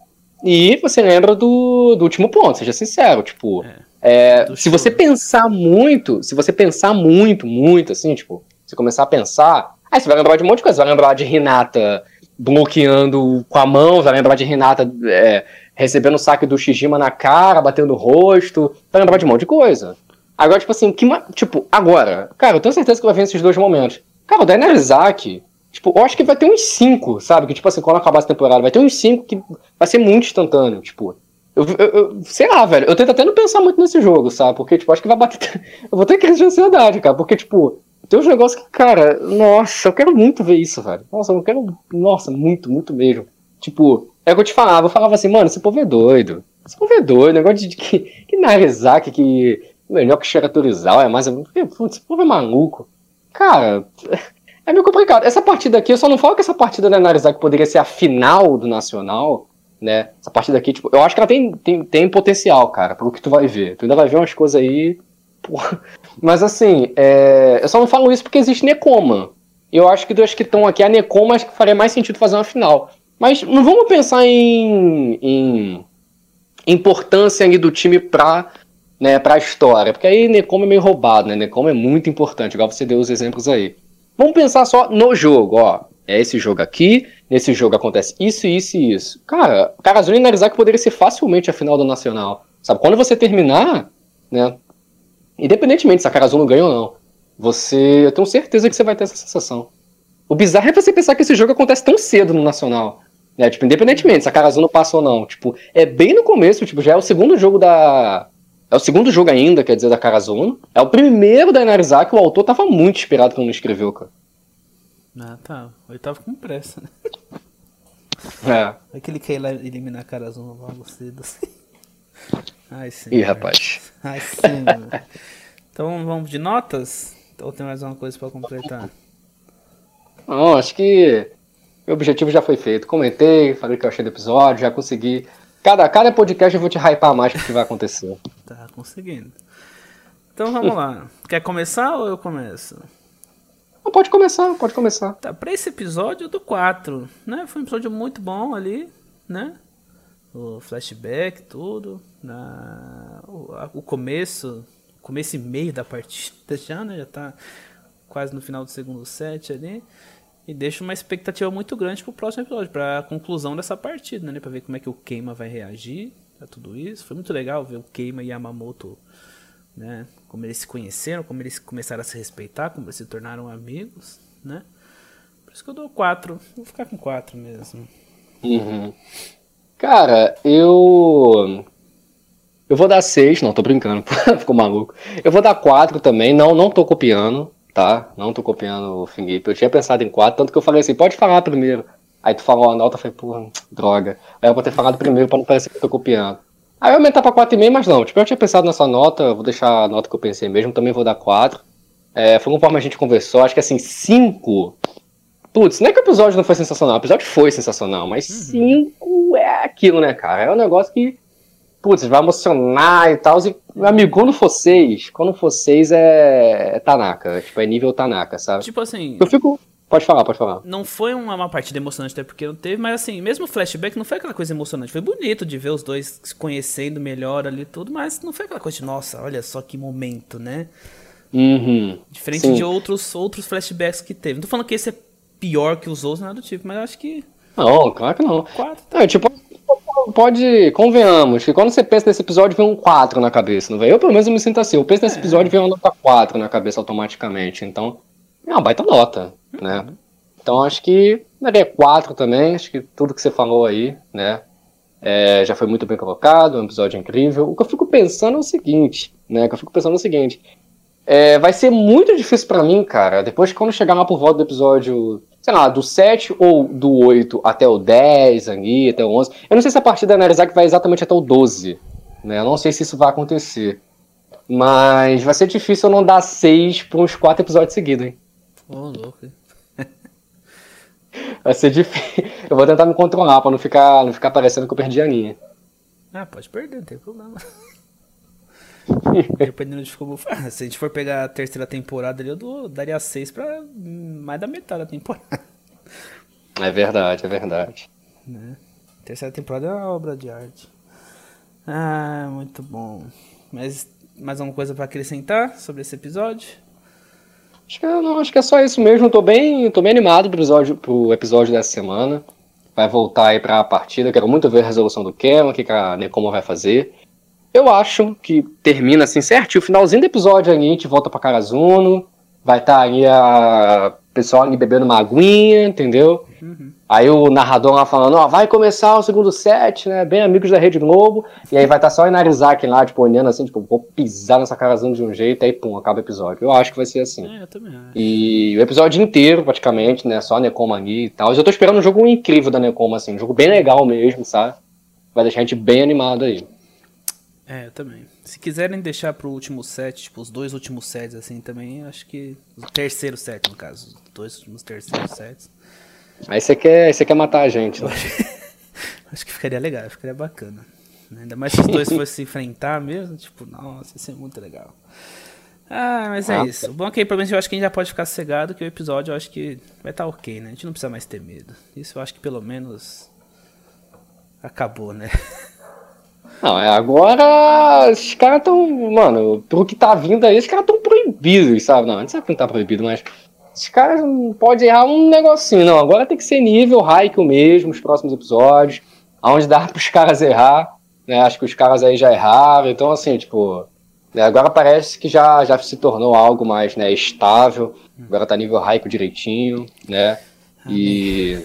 e você lembra do, do último ponto, seja sincero, tipo. É, é, se você pensar muito, se você pensar muito, muito, assim, tipo, você começar a pensar, aí você vai lembrar de um monte de coisa, você vai lembrar de Renata bloqueando com a mão, vai lembrar de Renata é, recebendo o saque do Shijima na cara, batendo o rosto, vai lembrar de um monte de coisa. Agora, tipo assim, que, tipo, agora, cara, eu tenho certeza que vai vir esses dois momentos. Cara, o Dainarizaki, tipo, eu acho que vai ter uns cinco, sabe? Que, tipo assim, quando acabar essa temporada, vai ter uns cinco que vai ser muito instantâneo, tipo. Eu, eu, eu, sei lá, velho. Eu tento até não pensar muito nesse jogo, sabe? Porque, tipo, acho que vai bater. eu vou ter crise de ansiedade, cara. Porque, tipo, tem uns negócios que, cara, nossa, eu quero muito ver isso, velho. Nossa, eu quero. Nossa, muito, muito mesmo. Tipo, é o que eu te falava. Eu falava assim, mano, esse povo é doido. Esse povo é doido. Negócio de, que, que Narizaki, que melhor que Shiratorizawa, é mais. Putz, esse povo é maluco. Cara, é meio complicado. Essa partida aqui, eu só não falo que essa partida da Narizaki poderia ser a final do Nacional né? Essa partida aqui, tipo, eu acho que ela tem, tem, tem potencial, cara, pelo que tu vai ver. Tu ainda vai ver umas coisas aí. Porra. Mas assim, é... eu só não falo isso porque existe Necoma. Eu acho que dos que estão aqui, a Necoma acho que faria mais sentido fazer uma final. Mas não vamos pensar em, em importância ali do time pra, né, pra história. Porque aí Necoma é meio roubado, né? Necoma é muito importante, igual você deu os exemplos aí. Vamos pensar só no jogo, ó. É esse jogo aqui, nesse jogo acontece isso, isso e isso. Cara, Karazuni e Narizaki poderia ser facilmente a final do Nacional. Sabe, quando você terminar, né, independentemente se a Karazuni ganha ou não, você, eu tenho certeza que você vai ter essa sensação. O bizarro é você pensar que esse jogo acontece tão cedo no Nacional. Né, tipo, independentemente se a Karazuni passa ou não. Tipo, é bem no começo, tipo, já é o segundo jogo da... É o segundo jogo ainda, quer dizer, da Karazuno. É o primeiro da Narizaki, o autor tava muito inspirado quando escreveu, cara. Ah, tá. Ele tava com pressa, né? É. É que ele quer eliminar a Karazuma logo cedo assim. Ai, sim. Ih, rapaz. Ai, sim. então vamos de notas? Ou tem mais uma coisa pra completar? Não, acho que o objetivo já foi feito. Comentei, falei que eu achei do episódio, já consegui. Cada, cada podcast eu vou te hypar mais pro que vai acontecer. tá conseguindo. Então vamos lá. Quer começar ou eu começo? pode começar, pode começar. Tá, pra esse episódio do 4, né? Foi um episódio muito bom ali, né? O flashback, tudo. Na, o, a, o começo, começo e meio da partida já, né? Já tá quase no final do segundo set ali. E deixa uma expectativa muito grande pro próximo episódio, pra conclusão dessa partida, né? Pra ver como é que o Keima vai reagir a tudo isso. Foi muito legal ver o Keima e Yamamoto né? Como eles se conheceram, como eles começaram a se respeitar, como eles se tornaram amigos, né? Por isso que eu dou 4. Vou ficar com 4 mesmo. Uhum. Cara, eu. Eu vou dar 6, não, tô brincando, ficou maluco. Eu vou dar 4 também, não, não tô copiando, tá? Não tô copiando o Fingip. Eu tinha pensado em 4, tanto que eu falei assim, pode falar primeiro. Aí tu falou a nota, eu falei, pô, droga. Aí eu vou ter falado primeiro pra não parecer que eu tô copiando. Aí eu aumentar pra 4,5, mas não. Tipo, eu tinha pensado nessa nota, vou deixar a nota que eu pensei mesmo, também vou dar 4. É, foi conforme a gente conversou, acho que assim, 5. Putz, não é que o episódio não foi sensacional, o episódio foi sensacional, mas 5 uhum. é aquilo, né, cara? É um negócio que, putz, vai emocionar e tal. E, meu amigo, quando for 6, quando for 6 é, é Tanaka, tipo, é nível Tanaka, sabe? Tipo assim. Eu fico. Pode falar, pode falar. Não foi uma, uma partida emocionante, até porque não teve, mas assim, mesmo o flashback não foi aquela coisa emocionante. Foi bonito de ver os dois se conhecendo melhor ali tudo, mas não foi aquela coisa de, nossa, olha só que momento, né? Uhum. Diferente Sim. de outros, outros flashbacks que teve. Não tô falando que esse é pior que os outros, nada do tipo, mas eu acho que. Não, claro que não. Quatro, tá. É, tipo, pode. Convenhamos, que quando você pensa nesse episódio, vem um 4 na cabeça, não vem? Eu pelo menos eu me sinto assim. Eu penso nesse é. episódio, vem uma nota 4 na cabeça automaticamente. Então, é uma baita nota, né? Então acho que daria 4 também, acho que tudo que você falou aí, né? É, já foi muito bem colocado, um episódio incrível. O que eu fico pensando é o seguinte, né? O que eu fico pensando é o seguinte. É, vai ser muito difícil para mim, cara, depois que quando chegar lá por volta do episódio, sei lá, do 7 ou do 8 até o 10 ali, até o 11. Eu não sei se a partida da Narizak vai exatamente até o 12, né? Eu não sei se isso vai acontecer. Mas vai ser difícil eu não dar 6 por uns 4 episódios seguidos, hein? Ô, oh, louco. Vai ser difícil. Eu vou tentar me controlar pra não ficar, não ficar parecendo que eu perdi a linha. Ah, pode perder, não tem problema. Dependendo de como. Ah, se a gente for pegar a terceira temporada ali, eu dou, daria seis pra mais da metade da temporada. É verdade, é verdade. Né? Terceira temporada é uma obra de arte. Ah, muito bom. Mas mais alguma coisa para acrescentar sobre esse episódio? Acho que, não, acho que é só isso mesmo. Tô bem, tô bem animado pro episódio, pro episódio dessa semana. Vai voltar aí pra partida. Quero muito ver a resolução do Cameron, o que, que a Nekoma vai fazer. Eu acho que termina assim certinho. O finalzinho do episódio a gente volta pra Karazuno. Vai estar tá aí a pessoal ali bebendo uma aguinha, entendeu? Uhum. Aí o narrador lá falando, ó, vai começar o segundo set, né? Bem amigos da Rede Globo. E aí vai estar tá só o Inarizaki lá, tipo, olhando assim, tipo, vou pisar nessa carazão de um jeito, aí pum, acaba o episódio. Eu acho que vai ser assim. É, eu também acho. E o episódio inteiro, praticamente, né? Só a Nekoma ali e tal. Eu tô esperando um jogo incrível da Nekoma, assim, um jogo bem legal mesmo, sabe? Vai deixar a gente bem animado aí. É, eu também. Se quiserem deixar pro último set, tipo, os dois últimos sets, assim, também, acho que. O terceiro set, no caso. Os dois últimos terceiros sets. Aí você quer, você quer matar a gente, né? Acho que ficaria legal, ficaria bacana. Ainda mais se os dois fossem se enfrentar mesmo, tipo, nossa, ia ser muito legal. Ah, mas é ah, isso. Bom é que pelo menos eu acho que a gente já pode ficar cegado que o episódio eu acho que vai estar tá ok, né? A gente não precisa mais ter medo. Isso eu acho que pelo menos acabou, né? Não, é agora os caras estão, mano, pro que tá vindo aí, os caras estão proibidos, sabe? Não, a gente sabe que não tá proibido, mas os caras não podem errar um negocinho, não. Agora tem que ser nível Haikyuu mesmo, os próximos episódios, aonde dá pros caras errar, né? Acho que os caras aí já erraram, então assim, tipo, né? agora parece que já, já se tornou algo mais, né, estável, agora tá nível Haikyuu direitinho, né? E...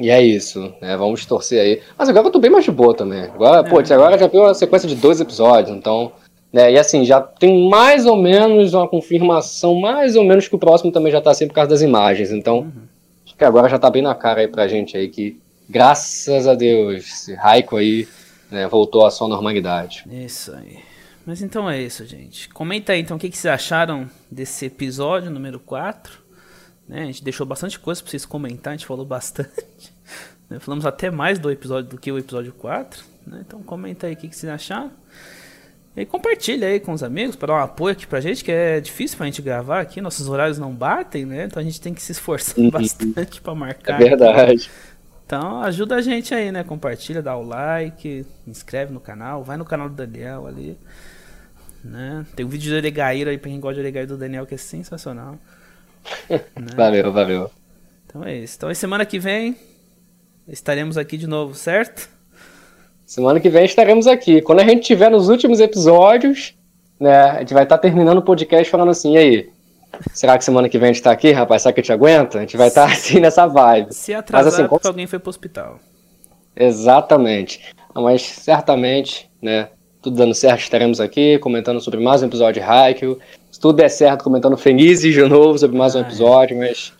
E é isso, né? Vamos torcer aí. Mas agora eu tô bem mais de boa também. Agora, é. pô, agora já viu uma sequência de dois episódios, então né? E assim, já tem mais ou menos uma confirmação, mais ou menos que o próximo também já tá assim por causa das imagens. Então, uhum. acho que agora já tá bem na cara aí pra gente aí que, graças a Deus, esse Raico aí né, voltou à sua normalidade. Isso aí. Mas então é isso, gente. Comenta aí então o que, que vocês acharam desse episódio número 4. Né? A gente deixou bastante coisa pra vocês comentar, a gente falou bastante. Né? Falamos até mais do episódio do que o episódio 4. Né? Então comenta aí o que, que vocês acharam. E compartilha aí com os amigos para dar um apoio aqui pra gente, que é difícil pra gente gravar aqui, nossos horários não batem, né? Então a gente tem que se esforçar uhum. bastante para marcar. É verdade. Aqui. Então ajuda a gente aí, né? Compartilha, dá o like, inscreve no canal, vai no canal do Daniel ali. Né? Tem um vídeo de Oregaíra aí pra quem gosta de Oregaíra do Daniel que é sensacional. Né? Valeu, valeu. Então é isso. Então semana que vem estaremos aqui de novo, certo? Semana que vem estaremos aqui. Quando a gente tiver nos últimos episódios, né, a gente vai estar terminando o podcast falando assim, e aí? Será que semana que vem a gente tá aqui, rapaz? Será que a gente aguenta? A gente vai estar assim nessa vibe. Se atrasar, Mas, assim, porque alguém foi pro hospital. Exatamente. Mas certamente, né, tudo dando certo, estaremos aqui comentando sobre mais um episódio de Haikyuu. Tudo der certo, comentando felizes de novo sobre mais um episódio, mas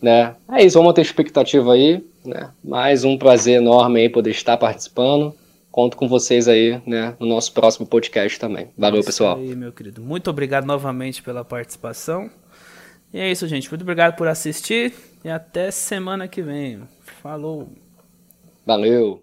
né, é isso, vamos ter expectativa aí. Né? Mais um prazer enorme aí poder estar participando. Conto com vocês aí, né, no nosso próximo podcast também. Valeu, isso pessoal. Aí, meu querido. Muito obrigado novamente pela participação. E é isso, gente. Muito obrigado por assistir e até semana que vem. Falou. Valeu.